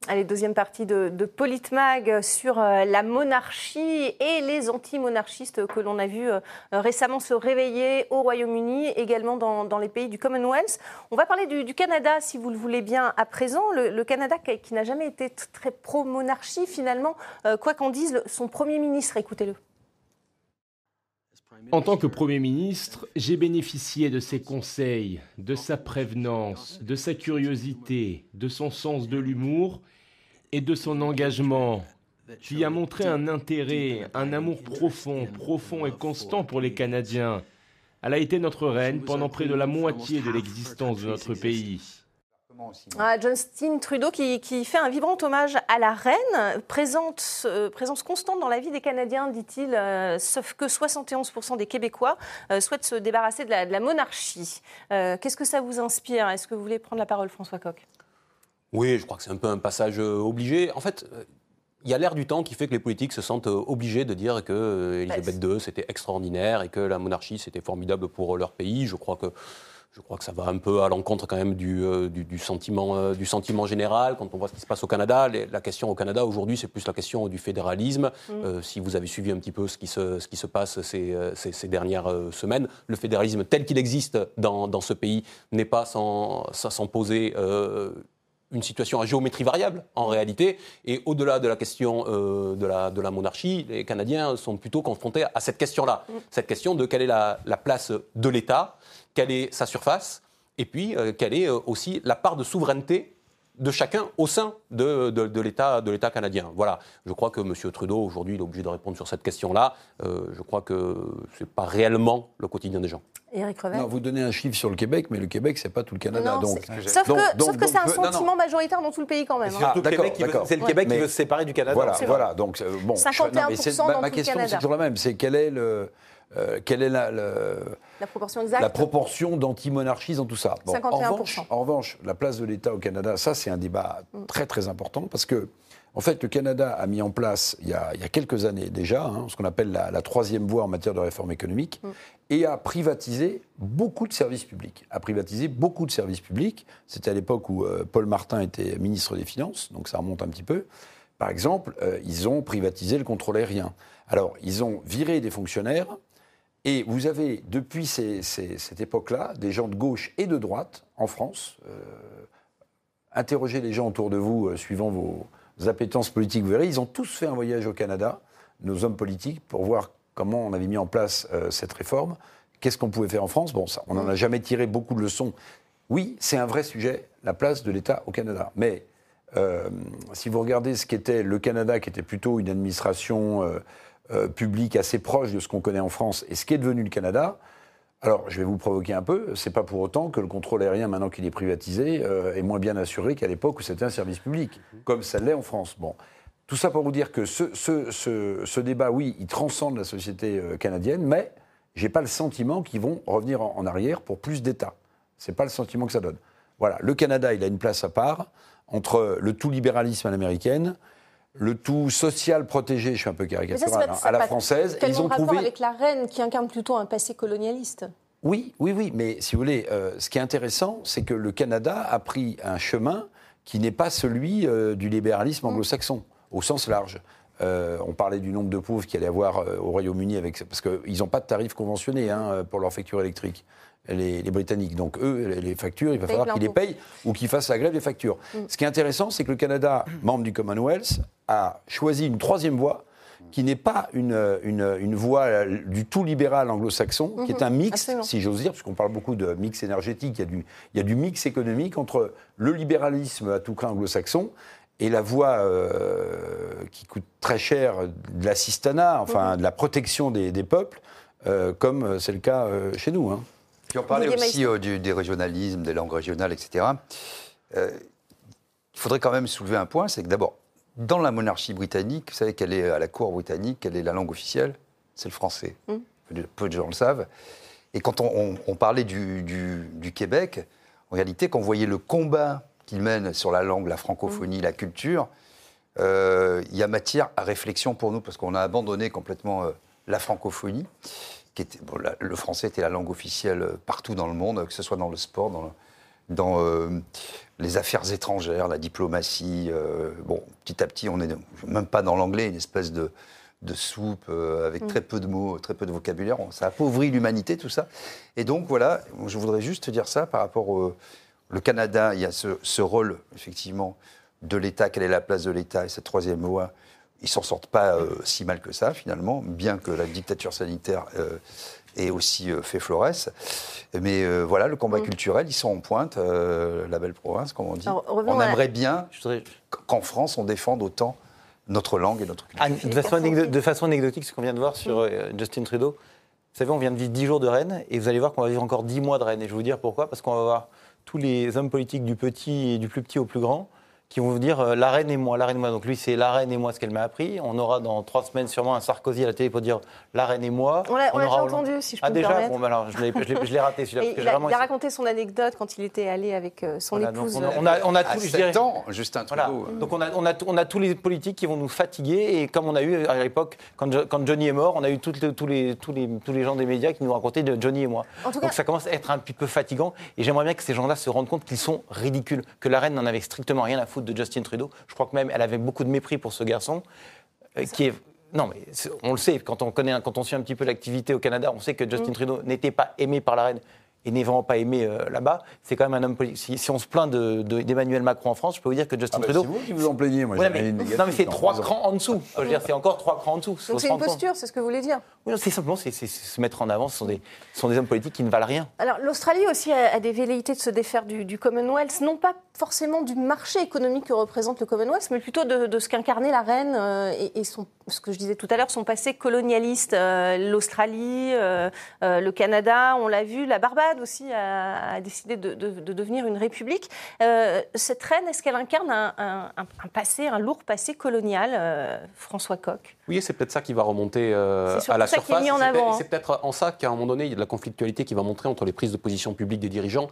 Allez, deuxième partie de, de Politmag sur euh, la monarchie et les anti-monarchistes que l'on a vu euh, récemment se réveiller au Royaume-Uni, également dans, les pays du Commonwealth. On va parler du, Canada, si vous le voulez bien, à présent. Le, Canada qui, n'a jamais été très pro-monarchie, finalement, euh, quoi qu'en dise son Premier ministre. Écoutez-le. En tant que Premier ministre, j'ai bénéficié de ses conseils, de sa prévenance, de sa curiosité, de son sens de l'humour et de son engagement, qui a montré un intérêt, un amour profond, profond et constant pour les Canadiens. Elle a été notre reine pendant près de la moitié de l'existence de notre pays. Ah, Justin Trudeau qui, fait un vibrant hommage à la reine, présente, euh, présence constante dans la vie des Canadiens, dit-il, euh, sauf que 71% des Québécois euh, souhaitent se débarrasser de la, monarchie. Qu'est-ce que ça vous inspire? Est-ce que vous voulez prendre la parole, François Coq? Oui, je crois que c'est un peu un passage euh, obligé. En fait, euh, il y a l'air du temps qui fait que les politiques se sentent euh, obligés de dire que Elisabeth II c'était extraordinaire et que la monarchie c'était formidable pour leur pays. Je crois que je crois que ça va un peu à l'encontre quand même du, du, sentiment, du sentiment général. Quand on voit ce qui se passe au Canada, la question au Canada aujourd'hui, c'est plus la question du fédéralisme. Mm. si vous avez suivi un petit peu ce qui se, ce qui se passe ces, ces, dernières semaines, le fédéralisme tel qu'il existe dans, dans, ce pays n'est pas sans, sans poser une situation à géométrie variable en réalité. Et au-delà de la question euh, de, la, de la monarchie, les Canadiens sont plutôt confrontés à cette question-là. Mm. Cette question de quelle est la, place de l'État, quelle est sa surface, et puis euh, quelle est euh, aussi la part de souveraineté de chacun au sein de, de, l'État canadien. Voilà. Je crois que M. Trudeau, aujourd'hui, il est obligé de répondre sur cette question-là. je crois que ce n'est pas réellement le quotidien des gens. Éric Revel non, Vous donnez un chiffre sur le Québec, mais le Québec, c'est pas tout le Canada. donc, sauf, que, c'est un sentiment majoritaire dans tout le pays quand même. Hein. c'est le Québec qui veut se séparer du Canada. Voilà, voilà. Donc, euh, bon, 51% non, dans ma, question, c'est toujours la même. C'est quelle est le euh, quelle est la, la, proportion exacte La proportion d'anti-monarchies dans tout ça? Bon, 51%. En revanche, en revanche, la place de l'État au Canada, ça c'est un débat mm. très très important parce que en fait, le Canada a mis en place, il y a, quelques années déjà, hein, ce qu'on appelle la, troisième voie en matière de réforme économique, mm. et a privatisé beaucoup de services publics. A privatisé beaucoup de services publics. C'était à l'époque où euh, Paul Martin était ministre des Finances, donc ça remonte un petit peu. Par exemple, euh, ils ont privatisé le contrôle aérien. Alors, ils ont viré des fonctionnaires, et vous avez, depuis cette époque-là, des gens de gauche et de droite en France. Euh, interrogez les gens autour de vous, suivant vos appétences politiques, vous verrez, ils ont tous fait un voyage au Canada, nos hommes politiques, pour voir comment on avait mis en place euh, cette réforme, qu'est-ce qu'on pouvait faire en France? Bon, ça, on n'en a jamais tiré beaucoup de leçons. Oui, c'est un vrai sujet, la place de l'État au Canada. Mais euh, si vous regardez ce qu'était le Canada, qui était plutôt une administration euh, publique assez proche de ce qu'on connaît en France, et ce qui est devenu le Canada, alors, je vais vous provoquer un peu. C'est pas pour autant que le contrôle aérien, maintenant qu'il est privatisé, est moins bien assuré qu'à l'époque où c'était un service public, comme ça l'est en France. Bon, tout ça pour vous dire que ce, ce, débat, oui, il transcende la société euh, canadienne, mais j'ai pas le sentiment qu'ils vont revenir en, arrière pour plus d'État. C'est pas le sentiment que ça donne. Voilà, le Canada, il a une place à part entre le tout libéralisme à l'américaine, le tout social protégé, je suis un peu caricatural, hein, à la française. Ils ont rapport avec la reine qui incarne plutôt un passé colonialiste. Oui, oui, oui, mais si vous voulez, euh, ce qui est intéressant, c'est que le Canada a pris un chemin qui n'est pas celui euh, du libéralisme mm. anglo-saxon au sens large. Euh, on parlait du nombre de pauvres qu'il allait avoir au Royaume-Uni, avec, parce qu'ils n'ont pas de tarifs conventionnés hein, pour leur facture électrique, les, Britanniques. Donc eux, les factures, il va falloir qu'ils les payent ou qu'ils fassent la grève des factures. Mm. Ce qui est intéressant, c'est que le Canada, membre du Commonwealth, a choisi une troisième voie qui n'est pas une, une, voie du tout libéral anglo-saxon, qui est un mix, si j'ose dire, puisqu'on parle beaucoup de mix énergétique, il y, a du, il y a du mix économique entre le libéralisme à tout craint anglo-saxon et la voie euh, qui coûte très cher de l'assistanat, enfin mhm. de la protection des, peuples, euh, comme euh, c'est le cas chez nous. Hein. Puis on parlait aussi du, des régionalismes, des langues régionales, etc. il faudrait quand même soulever un point, c'est que d'abord, dans la monarchie britannique, vous savez qu'elle est à la cour britannique, quelle est la langue officielle C'est le français. Mhm. Peu de gens le savent. Et quand on, parlait du, du, Québec, en réalité, quand on voyait le combat qu'il mène sur la langue, la francophonie, la culture, euh, il y a matière à réflexion pour nous, parce qu'on a abandonné complètement euh, la francophonie. Qui était, le français était la langue officielle euh, partout dans le monde, que ce soit dans le sport, dans, dans les affaires étrangères, la diplomatie. bon, petit à petit, on n'est même pas dans l'anglais, une espèce de, de soupe avec mm. très peu de mots, très peu de vocabulaire. Ça appauvrit l'humanité, tout ça. Et donc, voilà, je voudrais juste dire ça par rapport au le Canada, il y a ce, rôle, effectivement, de l'État, quelle est la place de l'État et cette troisième loi, ils s'en sortent pas euh, si mal que ça, finalement, bien que la dictature sanitaire euh, ait aussi euh, fait florès. Mais voilà, le combat mm. culturel, ils sont en pointe, la belle province, comme on dit. on aimerait bien qu'en France, on défende autant notre langue et notre culture. de, façon anecdotique, ce qu'on vient de voir sur Justin Trudeau, vous savez, on vient de vivre 10 jours de Rennes, et vous allez voir qu'on va vivre encore 10 mois de Rennes. Et je vais vous dire pourquoi, parce qu'on va voir tous les hommes politiques du petit et du plus petit au plus grand qui vont vous dire euh, la reine et moi, la reine et moi. Donc lui, c'est la reine et moi ce qu'elle m'a appris. On aura dans trois semaines sûrement un Sarkozy à la télé pour dire la reine et moi. On l'a déjà entendu, si je peux ah, déjà permettre. Bon, bah alors, je l'ai raté celui-là. [laughs] Il, a, il a raconté son anecdote quand il était allé avec euh, son épouse. On a, on a, tous, je dirais, ans, Justin Trudeau. Donc on a, on, a, on a tous les politiques qui vont nous fatiguer. Et comme on a eu à l'époque, quand, quand, Johnny est mort, on a eu toutes tous, les, tous, les, tous les gens des médias qui nous racontaient de Johnny et moi. Donc ça commence à être un petit peu fatigant. Et j'aimerais bien que ces gens-là se rendent compte qu'ils sont ridicules. Que la reine n'en avait strictement rien à foutre de Justin Trudeau. Je crois que même elle avait beaucoup de mépris pour ce garçon, euh, qui est non, mais on le sait, quand on, connaît, quand on suit un petit peu l'activité au Canada, on sait que Justin mm. Trudeau n'était pas aimé par la reine et n'est vraiment pas aimé euh, là-bas. C'est quand même un homme politique. Si, on se plaint d'Emmanuel de, Macron en France, je peux vous dire que Justin ah bah, Trudeau. C'est vous qui vous en plaignez, moi. mais, non, mais c'est trois crans en dessous. Je veux dire, c'est encore trois crans en dessous. Donc c'est une posture, c'est ce que vous voulez dire? Oui, c'est simplement c'est, se mettre en avant. Ce sont, des, sont des hommes politiques qui ne valent rien. Alors l'Australie aussi a, des velléités de se défaire du, Commonwealth, non pas forcément du marché économique que représente le Commonwealth, mais plutôt de, ce qu'incarnait la reine euh, et, son, ce que je disais tout à l'heure, son passé colonialiste. Euh, L'Australie, le Canada, on l'a vu, la Barbade aussi a a, décidé de, devenir une république. Euh, cette reine, est-ce qu'elle incarne un, passé, un lourd passé colonial, euh, François Coq Oui, c'est peut-être ça qui va remonter euh, à la surface. C'est peut-être en ça qu'à un moment donné, il y a de la conflictualité qui va montrer entre les prises de position publiques des dirigeants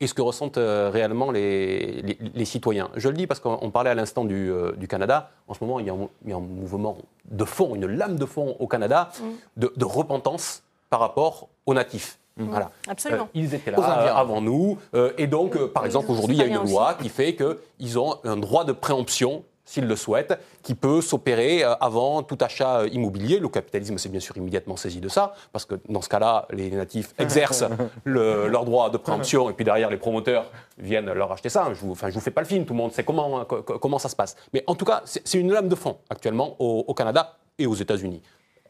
et ce que ressentent réellement les, les, citoyens. Je le dis parce qu'on parlait à l'instant du, Canada. En ce moment, il y, a un, mouvement de fond, une lame de fond au Canada mm. de, de repentance par rapport aux natifs. Mhm. Voilà. Absolument. Euh, ils étaient là avant nous. Euh, et donc, euh, par exemple, aujourd'hui, il y a une loi qui fait qu'ils ont un droit de préemption s'ils le souhaitent, qui peut s'opérer avant tout achat immobilier. Le capitalisme s'est bien sûr immédiatement saisi de ça, parce que dans ce cas-là, les natifs [laughs] exercent leur droit de préemption, et puis derrière, les promoteurs viennent leur acheter ça. Je ne vous, enfin, je vous fais pas le film, tout le monde sait comment, comment ça se passe. Mais en tout cas, c'est une lame de fond actuellement au Canada et aux États-Unis.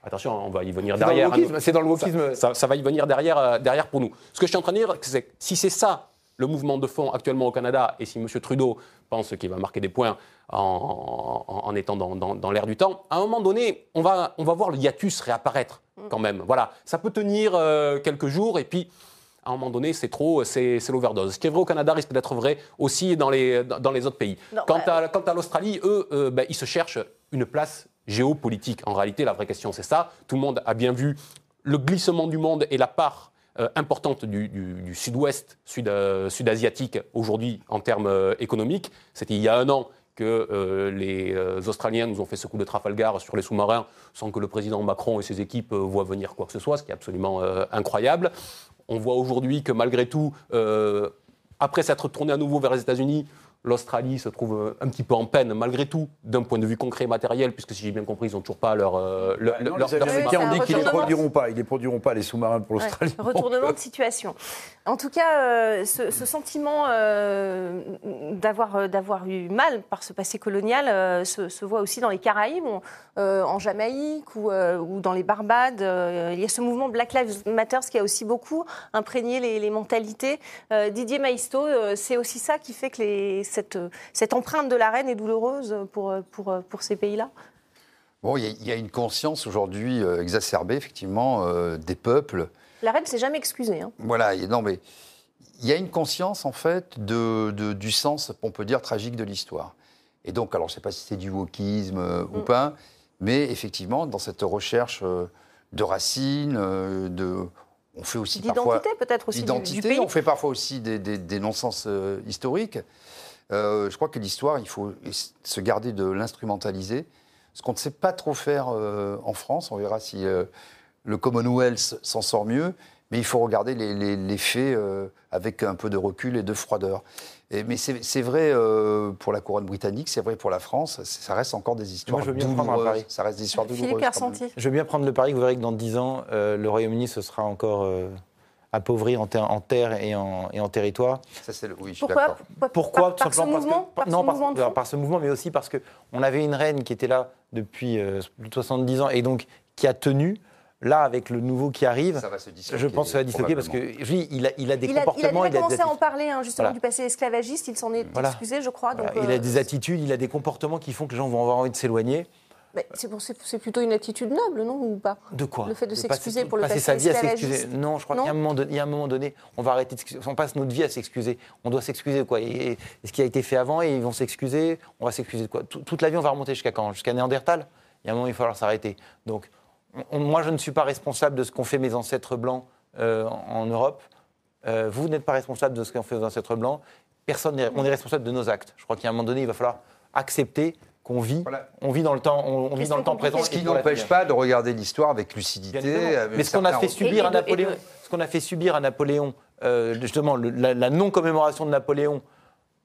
Attention, on va y venir derrière. C'est dans le wokisme. Ça, va y venir derrière, euh, derrière pour nous. Ce que je suis en train de dire, c'est que si c'est ça le mouvement de fond actuellement au Canada, et si M. Trudeau pense qu'il va marquer des points en, étant dans, l'air du temps, à un moment donné, on va, on va voir le hiatus réapparaître quand même. Voilà, ça peut tenir quelques jours et puis à un moment donné, c'est trop, c'est l'overdose. Ce qui est vrai au Canada risque d'être vrai aussi dans les, dans les autres pays. quant, à, à l'Australie, eux, ben, ils se cherchent une place géopolitique. En réalité, la vraie question, c'est ça. Tout le monde a bien vu le glissement du monde et la part euh, importante du, sud-ouest euh, sud-asiatique aujourd'hui en termes euh, économiques. C'était il y a un an que les Australiens nous ont fait ce coup de Trafalgar sur les sous-marins sans que le président Macron et ses équipes voient venir quoi que ce soit, ce qui est absolument incroyable. On voit aujourd'hui que malgré tout, après s'être tourné à nouveau vers les États-Unis, L'Australie se trouve euh, un petit peu en peine, malgré tout, d'un point de vue concret et matériel, puisque si j'ai bien compris, ils n'ont toujours pas leur. Euh, les Américains ont dit qu'ils ne les produiront pas. Ils ne produiront pas, les sous-marins pour l'Australie. [laughs] retournement de situation. En tout cas, euh, ce, sentiment d'avoir d'avoir eu mal par ce passé colonial se, voit aussi dans les Caraïbes, en Jamaïque ou, ou, dans les Barbades. il y a ce mouvement Black Lives Matter qui a aussi beaucoup imprégné les, les mentalités. Didier Maisto, c'est aussi ça qui fait que les cette, cette empreinte de la reine est douloureuse pour, pour, pour ces pays-là? Bon, il y, a une conscience aujourd'hui euh, exacerbée, effectivement, euh, des peuples. La reine s'est jamais excusée. Hein. Voilà, non, mais il y a une conscience, en fait, de, du sens, on peut dire, tragique de l'histoire. Et donc, alors, je ne sais pas si c'est du wokisme euh, ou mm. pas, mais effectivement, dans cette recherche de racines, de, on fait aussi d'identité peut-être aussi pays. On fait parfois aussi des, des non-sens historiques. Euh, je crois que l'histoire, il faut se garder de l'instrumentaliser. Ce qu'on ne sait pas trop faire euh, en France, on verra si euh, le Commonwealth s'en sort mieux, mais il faut regarder les, faits avec un peu de recul et de froideur. mais c'est vrai pour la couronne britannique, c'est vrai pour la France, ça reste encore des histoires Moi, je veux bien Prendre un pari. Ça reste des histoires douloureuses. Je veux bien prendre le pari que vous verrez que dans 10 ans, le Royaume-Uni, ce sera encore appauvri en, en terre et en, et en territoire. Ça, c'est oui, je Pourquoi Pourquoi par, ce mouvement, Non, par, ce mouvement, mais aussi parce qu'on avait une reine qui était là depuis euh, plus de 70 ans et donc qui a tenu. Là, avec le nouveau qui arrive, ça va se je pense que ça va disloquer parce que il a, il a des comportements. Il a, commencé à en parler hein, justement du passé esclavagiste. Il s'en est excusé, je crois. Donc, Il a euh, des attitudes, il a des comportements qui font que les gens vont avoir envie de s'éloigner. C'est plutôt une attitude noble, non Ou pas? De quoi? Le fait de, s'excuser pour le passé sa vie à s'excuser. Non, je crois qu'il y, a un moment donné, on va arrêter de On passe notre vie à s'excuser. On doit s'excuser quoi et, ce qui a été fait avant, et ils vont s'excuser. On va s'excuser de quoi? Toute la vie, on va remonter jusqu'à quand? Jusqu'à Néandertal? Il y a un moment, il va falloir s'arrêter. Donc, moi, je ne suis pas responsable de ce qu'ont fait mes ancêtres blancs euh, en Europe. Euh, vous n'êtes pas responsable de ce qu'ont fait vos ancêtres blancs. Personne on est responsable de nos actes. Je crois qu'à un moment donné, il va falloir accepter qu'on vit. On vit dans le temps, on, vit dans le temps présent. Ce qui n'empêche pas de regarder l'histoire avec lucidité. Mais ce qu'on a fait subir à Napoléon, ce qu'on a fait subir à Napoléon, justement, la, non-commémoration de Napoléon,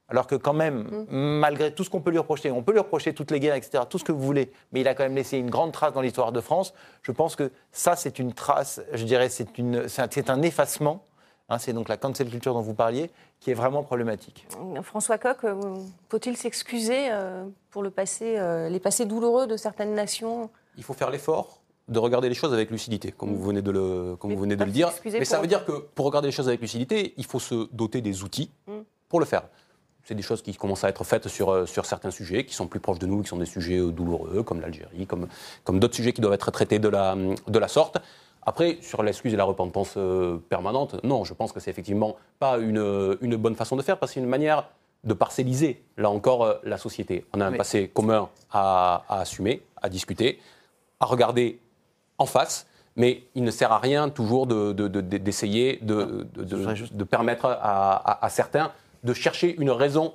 alors que quand même, mm. malgré tout ce qu'on peut lui reprocher, on peut lui reprocher toutes les guerres, etc., tout ce que vous voulez, mais il a quand même laissé une grande trace dans l'histoire de France. Je pense que ça, c'est une trace, je dirais, c'est un effacement Hein, c'est donc la cancel culture dont vous parliez qui est vraiment problématique. François Coq, euh, faut-il s'excuser euh, pour le passé, euh, les passés douloureux de certaines nations? Il faut faire l'effort de regarder les choses avec lucidité, comme vous venez de le, comme vous venez de le dire. Mais ça veut dire que pour regarder les choses avec lucidité, il faut se doter des outils mm. pour le faire. C'est des choses qui commencent à être faites sur, sur certains sujets qui sont plus proches de nous, qui sont des sujets douloureux, comme l'Algérie, comme, comme d'autres sujets qui doivent être traités de la, de la sorte. Après, sur l'excuse et la repentance euh, permanente, non, je pense que c'est effectivement pas une, une, bonne façon de faire, parce que c'est une manière de parcelliser, là encore, euh, la société. On a un passé commun à, assumer, à discuter, à regarder en face, mais il ne sert à rien toujours d'essayer de, de, permettre à, à certains de chercher une raison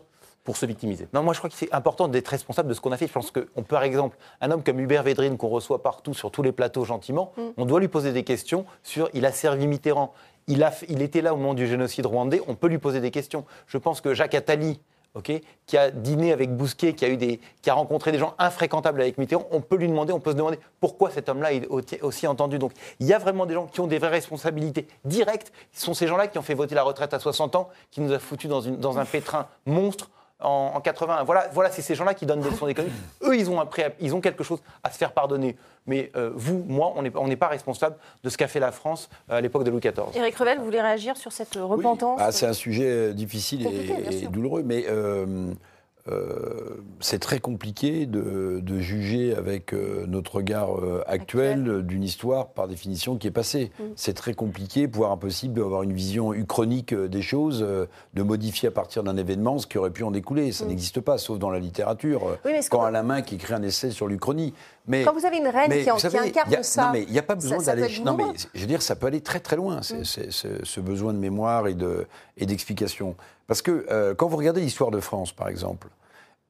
pour se victimiser. Non, moi je crois que c'est important d'être responsable de ce qu'on a fait. Je pense qu'on peut, par exemple, un homme comme Hubert Védrine qu'on reçoit partout sur tous les plateaux gentiment, mm. on doit lui poser des questions sur il a servi Mitterrand, il, a, il était là au moment du génocide rwandais, on peut lui poser des questions. Je pense que Jacques Attali, qui a dîné avec Bousquet, qui a, eu des, qui a rencontré des gens infréquentables avec Mitterrand, on peut lui demander, on peut se demander pourquoi cet homme-là est aussi entendu. Donc il y a vraiment des gens qui ont des vraies responsabilités directes. Ce sont ces gens-là qui ont fait voter la retraite à 60 ans, qui nous a foutus dans, une, dans un pétrin monstre en, 80. Voilà, voilà c'est ces gens-là qui donnent des leçons d'économie. [laughs] Eux, ils ont, ils ont quelque chose à se faire pardonner. Mais euh, vous, moi, on n'est pas responsable de ce qu'a fait la France euh, à l'époque de Louis XIV. Éric Revel, vous voulez réagir sur cette repentance? Ah, C'est un sujet difficile et, douloureux, mais euh, c'est très compliqué de, juger avec euh, notre regard euh, actuel, d'une histoire par définition qui est passée. Mm. C'est très compliqué, voire impossible d'avoir une vision uchronique des choses, de modifier à partir d'un événement ce qui aurait pu en découler. Ça mm. n'existe pas, sauf dans la littérature. quand Alain Main qui écrit un essai sur l'Uchronie. Mais, quand vous avez une reine qui, incarne ça, non mais il n'y a pas besoin d'aller. Non mais je veux dire, ça peut aller très très loin. Mm. ce besoin de mémoire et d'explication. Parce que quand vous regardez l'histoire de France, par exemple,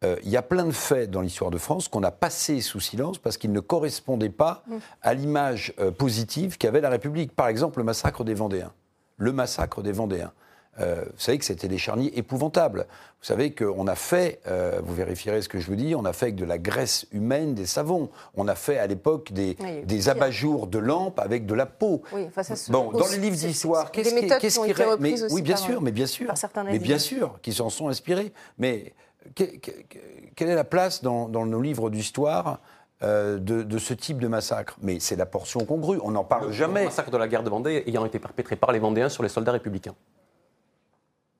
euh, il y a plein de faits dans l'histoire de France qu'on a passés sous silence parce qu'ils ne correspondaient pas mm. à l'image euh, positive qu'avait la République. Par exemple, le massacre des Vendéens. Le massacre des Vendéens. Euh, vous savez que c'était des charniers épouvantables. Vous savez qu'on a fait, vous vérifierez ce que je vous dis, on a fait avec de la graisse humaine des savons. On a fait à l'époque des, des abat-jours de lampes avec de la peau. Oui, bon, dans les livres d'histoire, qu'est-ce qui, qu'est-ce qui mais, Oui, bien sûr, mais bien sûr, mais bien sûr, qui s'en sont inspirés. Mais quelle est la place dans, nos livres d'histoire euh, de, ce type de massacre? Mais c'est la portion congrue, on n'en parle jamais. Le massacre de la guerre de Vendée ayant été perpétré par les Vendéens sur les soldats républicains.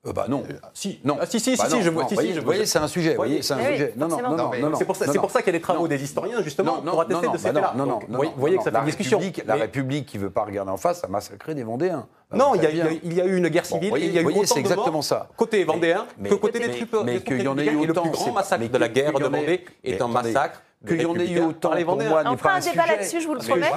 Euh, bah non. si, non. Ah, si, si, bah si, je vois. Vous voyez, c'est un sujet. Voyez, c'est un sujet. Non, non, non, non, C'est pour ça, c'est pour ça qu'il y a des travaux des historiens justement pour attester de ces faits-là. Non, non, non. Vous voyez que ça fait une discussion. La République qui veut pas regarder en face a massacré des Vendéens. Non, il y, a, eu une guerre civile. il y a eu autant c'est exactement ça. Côté vendéen que côté des troupes. Mais qu'il y en ait eu autant. Le plus grand massacre de la guerre de Vendée est un massacre qu'il y en ait eu autant, pour moi, n'est pas un sujet. On fera un débat là-dessus, je vous le promets.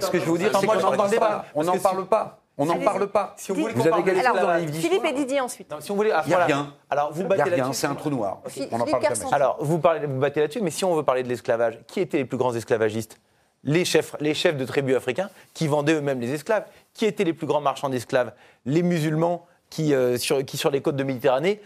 Ce que je veux vous dire, c'est qu'on n'en parle pas. On n'en parle pas. On n'en parle pas. Si vous, vous avez gagné dans les Philippe et Didier ensuite. si vous voulez, il n'y a rien. Alors vous battez là-dessus. C'est un trou noir. On en parle Alors vous, parlez, vous battez là-dessus, mais si on veut parler de l'esclavage, qui étaient les plus grands esclavagistes? Les chefs, les chefs de tribus africains qui vendaient eux-mêmes les esclaves. Qui étaient les plus grands marchands d'esclaves? Les musulmans qui, euh, sur, qui, sur, les côtes de Méditerranée,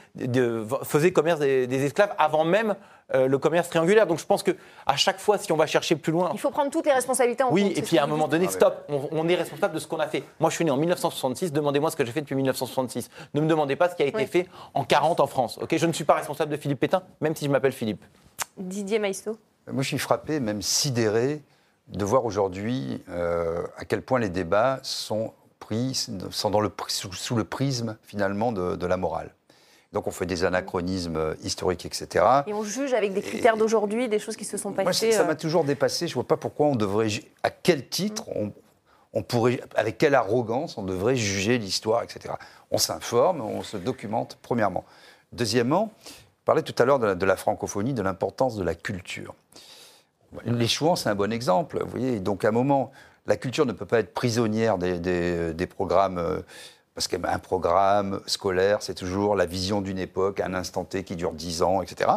faisaient commerce des, esclaves avant même euh, le commerce triangulaire. Donc je pense que à chaque fois, si on va chercher plus loin. Il faut prendre toutes les responsabilités en oui, compte. Et puis à un moment donné, stop. On, est responsable de ce qu'on a fait. Moi, je suis né en 1966. Demandez-moi ce que j'ai fait depuis 1966. Ne me demandez pas ce qui a été fait en 40 en France. Ok, je ne suis pas responsable de Philippe Pétain, même si je m'appelle Philippe. Didier Maïsto. Moi, je suis frappé, même sidéré, de voir aujourd'hui euh, à quel point les débats sont pris, sont dans le, sous, le prisme finalement de, la morale. Donc on fait des anachronismes historiques, etc. Et on juge avec des critères d'aujourd'hui, des choses qui se sont passées. Moi, ça euh. m'a toujours dépassé. Je ne vois pas pourquoi on devrait, à quel titre, on, pourrait, avec quelle arrogance on devrait juger l'histoire, etc. On s'informe, on se documente, premièrement. Deuxièmement, je parlais tout à l'heure de, de, la francophonie, de l'importance de la culture. Les Chouans, c'est un bon exemple. Vous voyez, donc à un moment, la culture ne peut pas être prisonnière des, programmes. Euh, parce qu'un programme scolaire, c'est toujours la vision d'une époque, un instant T qui dure dix ans, etc.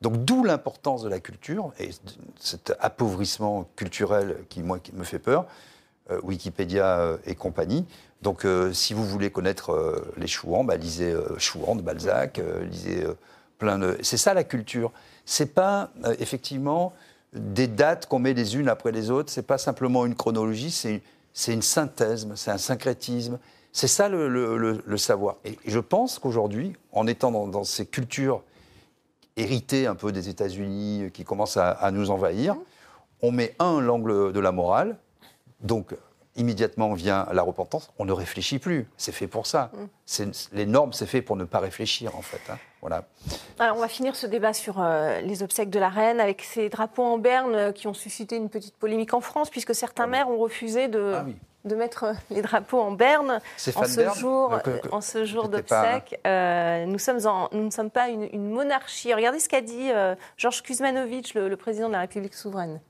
Donc d'où l'importance de la culture et cet appauvrissement culturel qui, moi, qui me fait peur, euh, Wikipédia euh, et compagnie. Donc si vous voulez connaître les Chouans, bah, lisez Chouan de Balzac, lisez plein de... C'est ça la culture. C'est pas effectivement des dates qu'on met les unes après les autres. C'est pas simplement une chronologie, c'est une synthèse, c'est un syncrétisme. C'est ça le, savoir. Et je pense qu'aujourd'hui, en étant dans, ces cultures héritées un peu des États-Unis qui commencent à, nous envahir, on met un l'angle de la morale, donc immédiatement vient la repentance, on ne réfléchit plus. C'est fait pour ça. Mm. Les normes, c'est fait pour ne pas réfléchir, en fait. Hein. Voilà. Alors, on va finir ce débat sur euh, les obsèques de la reine avec ces drapeaux en berne euh, qui ont suscité une petite polémique en France, puisque certains ah maires ont refusé de, ah de mettre euh, les drapeaux en berne en ce, jour, en ce jour d'obsèques. nous, sommes nous ne sommes pas une, monarchie. Regardez ce qu'a dit Georges Kuzmanovic, le président de la République souveraine.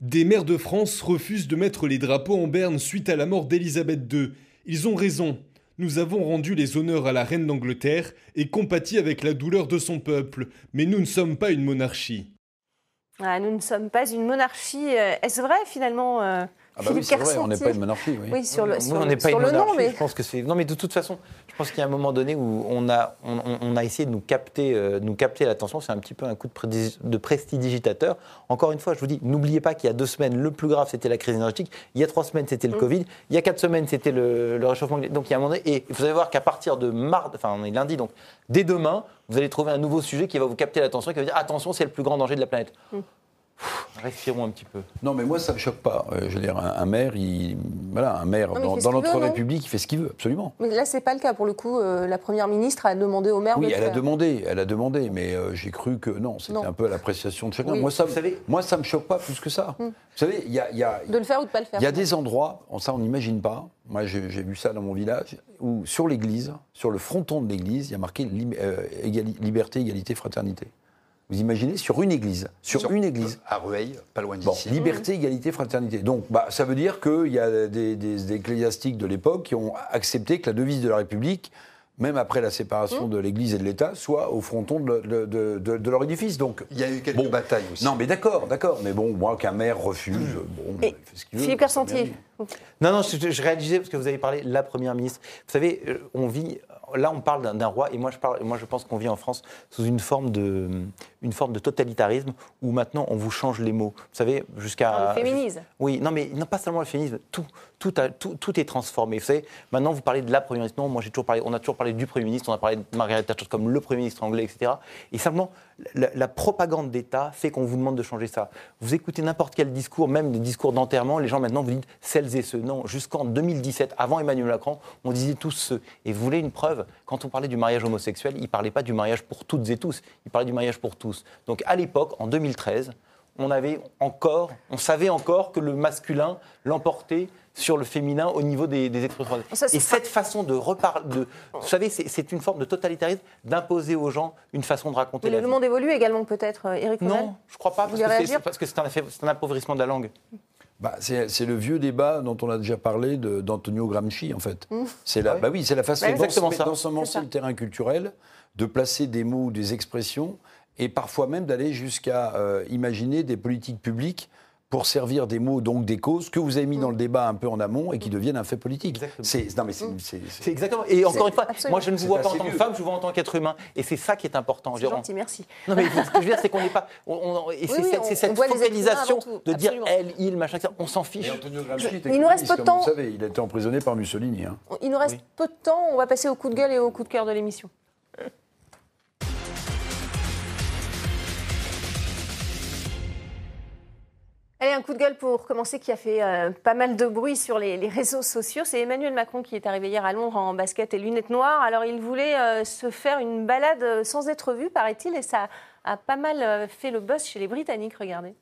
Des maires de France refusent de mettre les drapeaux en berne suite à la mort d'Élisabeth II. Ils ont raison. Nous avons rendu les honneurs à la reine d'Angleterre et compati avec la douleur de son peuple, mais nous ne sommes pas une monarchie. Ah, nous ne sommes pas une monarchie. Euh, est-ce vrai finalement euh, ah bah oui, c'est vrai, on n'est pas une monarchie. Oui, oui sur le, on n'est pas une monarchie. Nom, mais... Je pense que c'est. Non, mais de toute façon, je pense qu'il y a un moment donné où on a, on, a essayé de nous capter, euh, nous capter l'attention. C'est un petit peu un coup de, de prestidigitateur. Encore une fois, je vous dis, n'oubliez pas qu'il y a deux semaines, le plus grave, c'était la crise énergétique. Il y a trois semaines, c'était le mm. Covid. Il y a quatre semaines, c'était le, le, réchauffement. Donc il y a un moment donné, et vous allez voir qu'à partir de mardi, enfin on est lundi, donc dès demain, vous allez trouver un nouveau sujet qui va vous capter l'attention, qui va vous dire attention, c'est le plus grand danger de la planète. Mm respirons un petit peu. Non, mais moi, ça ne me choque pas. Euh, je veux dire, un, maire, il, voilà, un maire dans, notre République, il fait ce qu'il veut, absolument. Mais là, c'est pas le cas. Pour le coup, euh, la première ministre a demandé au maire oui, de elle a demandé, elle a demandé, mais euh, j'ai cru que non, c'était un peu à l'appréciation de chacun. Moi, ça, vous savez, moi, ça me choque pas plus que ça. Hmm. Vous savez, il y a, y a, de le faire ou de pas le faire. Il y a des endroits, ça, on n'imagine pas. Moi, j'ai vu ça dans mon village, où sur l'église, sur le fronton de l'église, il y a marqué liberté, égalité, fraternité. Vous imaginez Sur une église. Sur, une église. À Rueil, pas loin d'ici. Bon, liberté, égalité, fraternité. Donc, bah, ça veut dire qu'il y a des, des, ecclésiastiques de l'époque qui ont accepté que la devise de la République, même après la séparation mmh. de l'Église et de l'État, soit au fronton de, de, de, leur édifice. Donc, il y a eu quelques batailles aussi. Non, mais d'accord, d'accord. Mais bon, moi, qu'un maire refuse, mmh. bon, il fait ce qu'il veut. Philippe Carcentier. Non, non, je, je, réalisais parce que vous avez parlé de la première ministre. Vous savez, euh, on vit là, on parle d'un roi, et moi je, parle, moi je pense qu'on vit en France sous une forme, de, une forme de totalitarisme où maintenant on vous change les mots. Vous savez, jusqu'à. Le féminisme. Oui, non, mais non, pas seulement le féminisme, tout, tout, tout, tout, est transformé. Vous savez, maintenant vous parlez de la Première ministre. Non, moi j'ai toujours parlé, on a toujours parlé du Premier ministre, on a parlé de Margaret Thatcher comme le Premier ministre anglais, etc. Et simplement, la, propagande d'État fait qu'on vous demande de changer ça. Vous écoutez n'importe quel discours, même des discours d'enterrement, les gens maintenant vous disent celles et ceux. Non, jusqu'en 2017, avant Emmanuel Macron, on disait tous ceux. Et vous voulez une preuve? Quand on parlait du mariage homosexuel, il ne parlait pas du mariage pour toutes et tous, il parlait du mariage pour tous. Donc à l'époque, en 2013, on avait encore, on savait encore que le masculin l'emportait sur le féminin au niveau des, des expressions. et cette façon de reparler, de, vous savez, c'est une forme de totalitarisme d'imposer aux gens une façon de raconter Mais la le monde évolue également peut-être, Eric euh, Non, je ne crois pas, parce que, c'est un, un, appauvrissement de la langue. Bah, c'est le vieux débat dont on a déjà parlé d'Antonio Gramsci, en fait. Mmh. C'est la, bah oui, c'est la façon bah, d'ensemencer le terrain culturel, de placer des mots ou des expressions, et parfois même d'aller jusqu'à euh, imaginer des politiques publiques pour servir des mots, donc des causes, que vous avez mis dans le débat un peu en amont et qui deviennent un fait politique. C'est non mais c'est exactement. Et encore une fois, moi je ne vous vois pas en tant que femme, je vous vois en tant qu'être humain, et c'est ça qui est important. C'est gentil, merci. Non mais ce que je veux dire, c'est qu'on n'est pas, et c'est cette focalisation de dire elle, il, machin, on s'en fiche. il nous reste peu de temps. Vous savez, il a été emprisonné par Mussolini. Hein. Il nous reste peu de temps. On va passer au coup de gueule et au coup de cœur de l'émission. Allez, un coup de gueule pour commencer qui a fait euh, pas mal de bruit sur les, réseaux sociaux. C'est Emmanuel Macron qui est arrivé hier à Londres en basket et lunettes noires. Alors, il voulait euh, se faire une balade euh, sans être vu, paraît-il, et ça a pas mal fait le buzz chez les Britanniques. Regardez.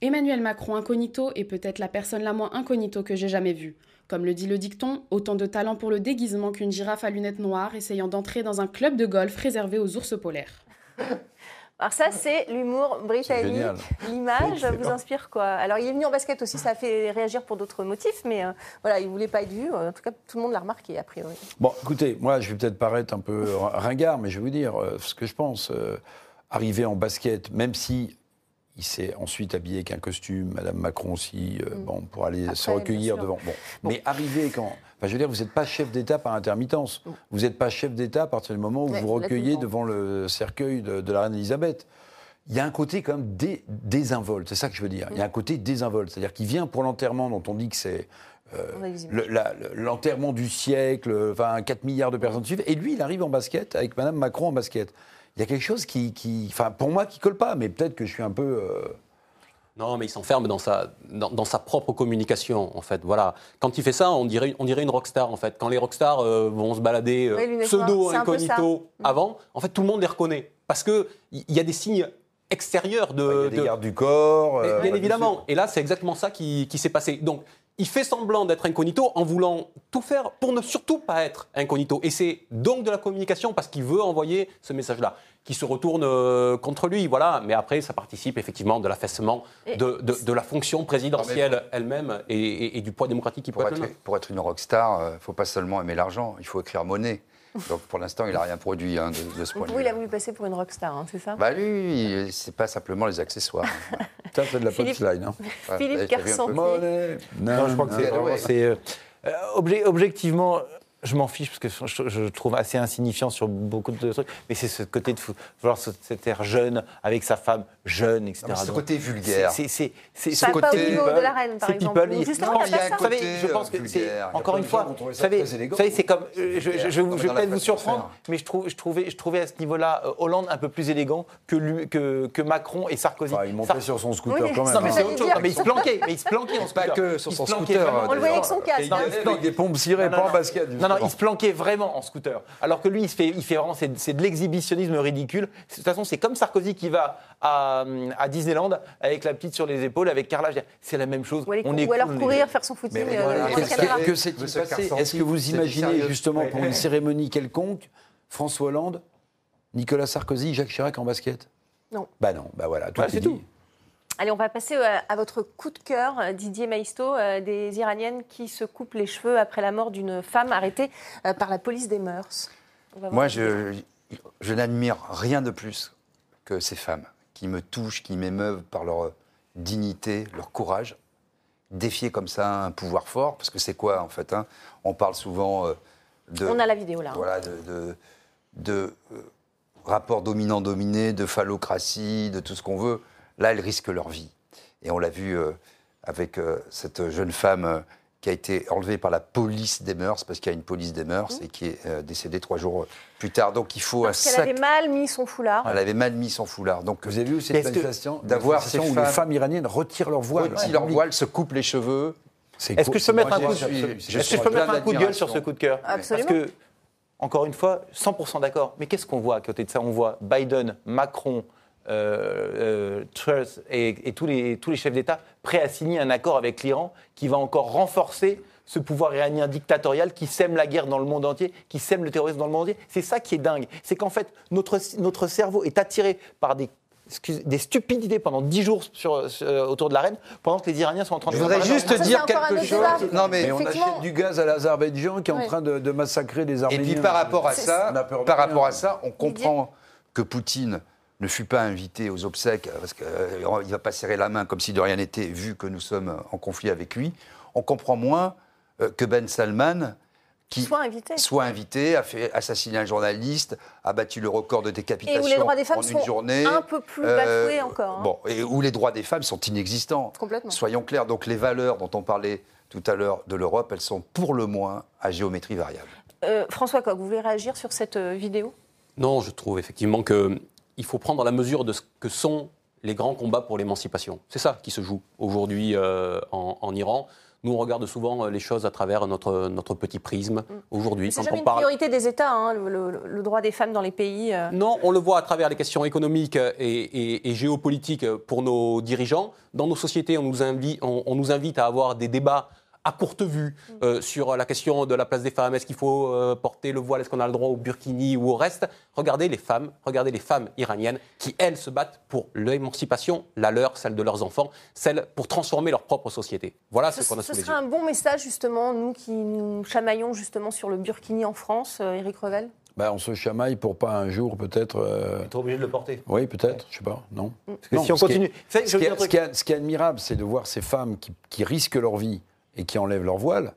Emmanuel Macron incognito est peut-être la personne la moins incognito que j'ai jamais vue. Comme le dit le dicton, autant de talent pour le déguisement qu'une girafe à lunettes noires essayant d'entrer dans un club de golf réservé aux ours polaires. [laughs] Alors ça, c'est l'humour britannique. L'image vous inspire quoi Alors il est venu en basket aussi, ça a fait réagir pour d'autres motifs, mais euh, voilà, il voulait pas être vu. En tout cas, tout le monde l'a remarqué a priori. Bon, écoutez, moi, je vais peut-être paraître un peu ringard, mais je vais vous dire euh, ce que je pense. Euh, arriver en basket, même si il s'est ensuite habillé avec un costume, Madame Macron aussi, mm. bon, pour aller se recueillir devant. Bon. Mais arriver quand je veux dire, vous n'êtes pas chef d'État par intermittence. Vous n'êtes pas chef d'État à partir du moment où vous vous recueillez devant le cercueil de, la reine Elisabeth. Il y a un côté quand même désinvolte, c'est ça que je veux dire. Il y a un côté désinvolte, c'est-à-dire qu'il vient pour l'enterrement dont on dit que c'est euh, l'enterrement du siècle, enfin 4 milliards de personnes suivent, et lui il arrive en basket avec Madame Macron en basket. Il y a quelque chose qui, enfin pour moi qui colle pas, mais peut-être que je suis un peu... Euh, non, mais il s'enferme dans sa, dans, sa propre communication, en fait. Voilà. Quand il fait ça, on dirait, on dirait une rockstar, en fait. Quand les rockstars euh, vont se balader euh, pseudo, incognito, mm. avant, en fait, tout le monde les reconnaît. Parce qu'il y a des signes extérieurs de. Il y a des gardes du corps. bien euh, évidemment. Et là, c'est exactement ça qui, qui s'est passé. Donc, il fait semblant d'être incognito en voulant tout faire pour ne surtout pas être incognito. Et c'est donc de la communication parce qu'il veut envoyer ce message-là qui se retourne euh, contre lui. Voilà. Mais après, ça participe effectivement de l'affaissement de, de, la fonction présidentielle elle-même et, du poids démocratique qui pourrait être, Pour être une rockstar, il euh, ne faut pas seulement aimer l'argent, il faut écrire monnaie. Donc pour l'instant, il n'a rien produit hein, de, ce point de vue. il a voulu passer pour une rockstar, hein, c'est ça? Bah lui, c'est pas simplement les accessoires. [laughs] ça, c'est de la punchline. Hein. Philippe Carson. Non, je crois que c'est. Euh, objectivement, je m'en fiche parce que je, je, trouve assez insignifiant sur beaucoup de trucs. Mais c'est ce côté de vouloir cet air jeune avec sa femme jeune, etc. ce côté vulgaire. C'est ce côté. Pas au niveau de la reine, par exemple. People, Justement, il y a un côté je pense que c'est encore une fois. Vous savez, c'est comme. Je, je, je vais peut-être vous surprendre, mais je, trouve, je, trouvais, je trouvais à ce niveau-là euh, Hollande un peu plus élégant que, lui, que, que Macron et Sarkozy. il montait sur son scooter quand même. Non, mais c'est autre chose. Mais il se planquait. Mais il se planquait en scooter. Pas que sur son scooter. On le voyait avec son casque. Avec des pompes cirées, pas en basket. Non, non, il se planquait vraiment en scooter. Alors que lui, il, fait, il fait vraiment, c'est de l'exhibitionnisme ridicule. De toute façon, c'est comme Sarkozy qui va à, à, Disneyland avec la petite sur les épaules, avec Carla. C'est la même chose. Ou, on est alors courir, faire son footing. Euh, que s'est-il passé Est-ce que vous imaginez justement pour une cérémonie quelconque François Hollande, Nicolas Sarkozy, Jacques Chirac en basket? Non. Bah non, bah voilà, tout c'est tout. Allez, on va passer euh, à votre coup de cœur, Didier Maisto, euh, des Iraniennes qui se coupent les cheveux après la mort d'une femme arrêtée euh, par la police des mœurs. Moi, je, je n'admire rien de plus que ces femmes qui me touchent, qui m'émeuvent par leur dignité, leur courage. Défier comme ça un pouvoir fort, parce que c'est quoi en fait hein? On parle souvent de. On a la vidéo là. Hein. Voilà, de, de, de rapport dominant-dominé, de phallocratie, de tout ce qu'on veut. Là, elles risquent leur vie. Et on l'a vu euh, avec euh, cette jeune femme euh, qui a été enlevée par la police des mœurs, parce qu'il y a une police des mœurs, mmh. et qui est décédée trois jours plus tard. Donc il faut parce un sac... avait mal mis son foulard. Elle avait mal mis son foulard. Donc vous avez vu cette manifestation d'avoir ces femmes... où les femmes iraniennes retirent leur voile, retirent leur voile, se coupent les cheveux. Est-ce que je peux mettre un coup, de... mettre un coup de gueule sur ce coup de cœur Absolument. Parce que encore une fois, 100% d'accord. Mais qu'est-ce qu'on voit à côté de ça? On voit Biden, Macron, euh, euh, Truss et, tous, les, tous les chefs d'État prêts à signer un accord avec l'Iran qui va encore renforcer ce pouvoir iranien dictatorial qui sème la guerre dans le monde entier, qui sème le terrorisme dans le monde entier. C'est ça qui est dingue. C'est qu'en fait, notre, notre cerveau est attiré par des des stupidités pendant dix jours sur, autour de la reine, pendant que les Iraniens sont en train de... Je voudrais juste dire quelque chose. Non, mais, on achète du gaz à l'Azerbaïdjan qui est en train de, massacrer les Arméniens. Et puis par rapport à ça, par rapport à ça, on comprend que Poutine ne fut pas invité aux obsèques, parce qu'il euh, ne va pas serrer la main comme si de rien n'était, vu que nous sommes en conflit avec lui, on comprend moins euh, que Ben Salman, qui soit invité, soit invité a fait assassiner un journaliste, a battu le record de décapitation et où les droits des femmes en une sont journée. Un peu plus bafoués euh, encore. Hein. Bon, et où les droits des femmes sont inexistants. Complètement. Soyons clairs. Donc les valeurs dont on parlait tout à l'heure de l'Europe, elles sont pour le moins à géométrie variable. François Coq, vous voulez réagir sur cette vidéo? Non, je trouve effectivement que il faut prendre la mesure de ce que sont les grands combats pour l'émancipation. C'est ça qui se joue aujourd'hui euh, en, Iran. Nous, on regarde souvent euh, les choses à travers notre, notre petit prisme mm. aujourd'hui. C'est jamais une priorité des États, hein, le, droit des femmes dans les pays. Euh. Non, on le voit à travers les questions économiques et, géopolitiques pour nos dirigeants. Dans nos sociétés, on nous, invite, on nous invite à avoir des débats à courte vue euh, sur la question de la place des femmes. Est-ce qu'il faut euh, porter le voile? Est-ce qu'on a le droit au burkini ou au reste? Regardez les femmes, regardez les femmes iraniennes qui, elles, se battent pour l'émancipation, la leur, celle de leurs enfants, celle pour transformer leur propre société. Voilà ce, qu'on a sous Ce serait un bon message, justement, nous qui nous chamaillons justement sur le burkini en France, euh, Éric Revel? Bah, on se chamaille pour pas un jour peut-être. Euh... Être obligé de le porter. Oui, peut-être, je sais pas, non. Parce que si on continue. Ce qui, est, ce, qui est, admirable, c'est de voir ces femmes qui, qui risquent leur vie et qui enlèvent leur voile,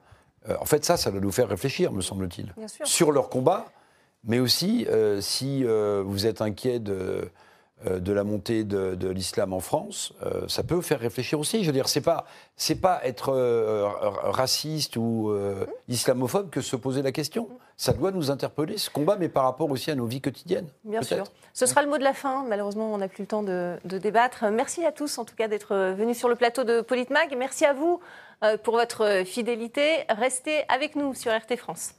euh, en fait, ça, ça doit nous faire réfléchir, me semble-t-il, sur leur combat, mais aussi euh, si euh, vous êtes inquiet de, de la montée de, l'islam en France, ça peut faire réfléchir aussi. Je veux dire, c'est pas c'est pas être raciste ou islamophobe que se poser la question. Ça doit nous interpeller ce combat, mais par rapport aussi à nos vies quotidiennes. Bien sûr. Ce sera le mot de la fin. Malheureusement, on n'a plus le temps de, de débattre. Merci à tous, en tout cas, d'être venus sur le plateau de Politmag. Merci à vous. Euh, pour votre fidélité. Restez avec nous sur RT France.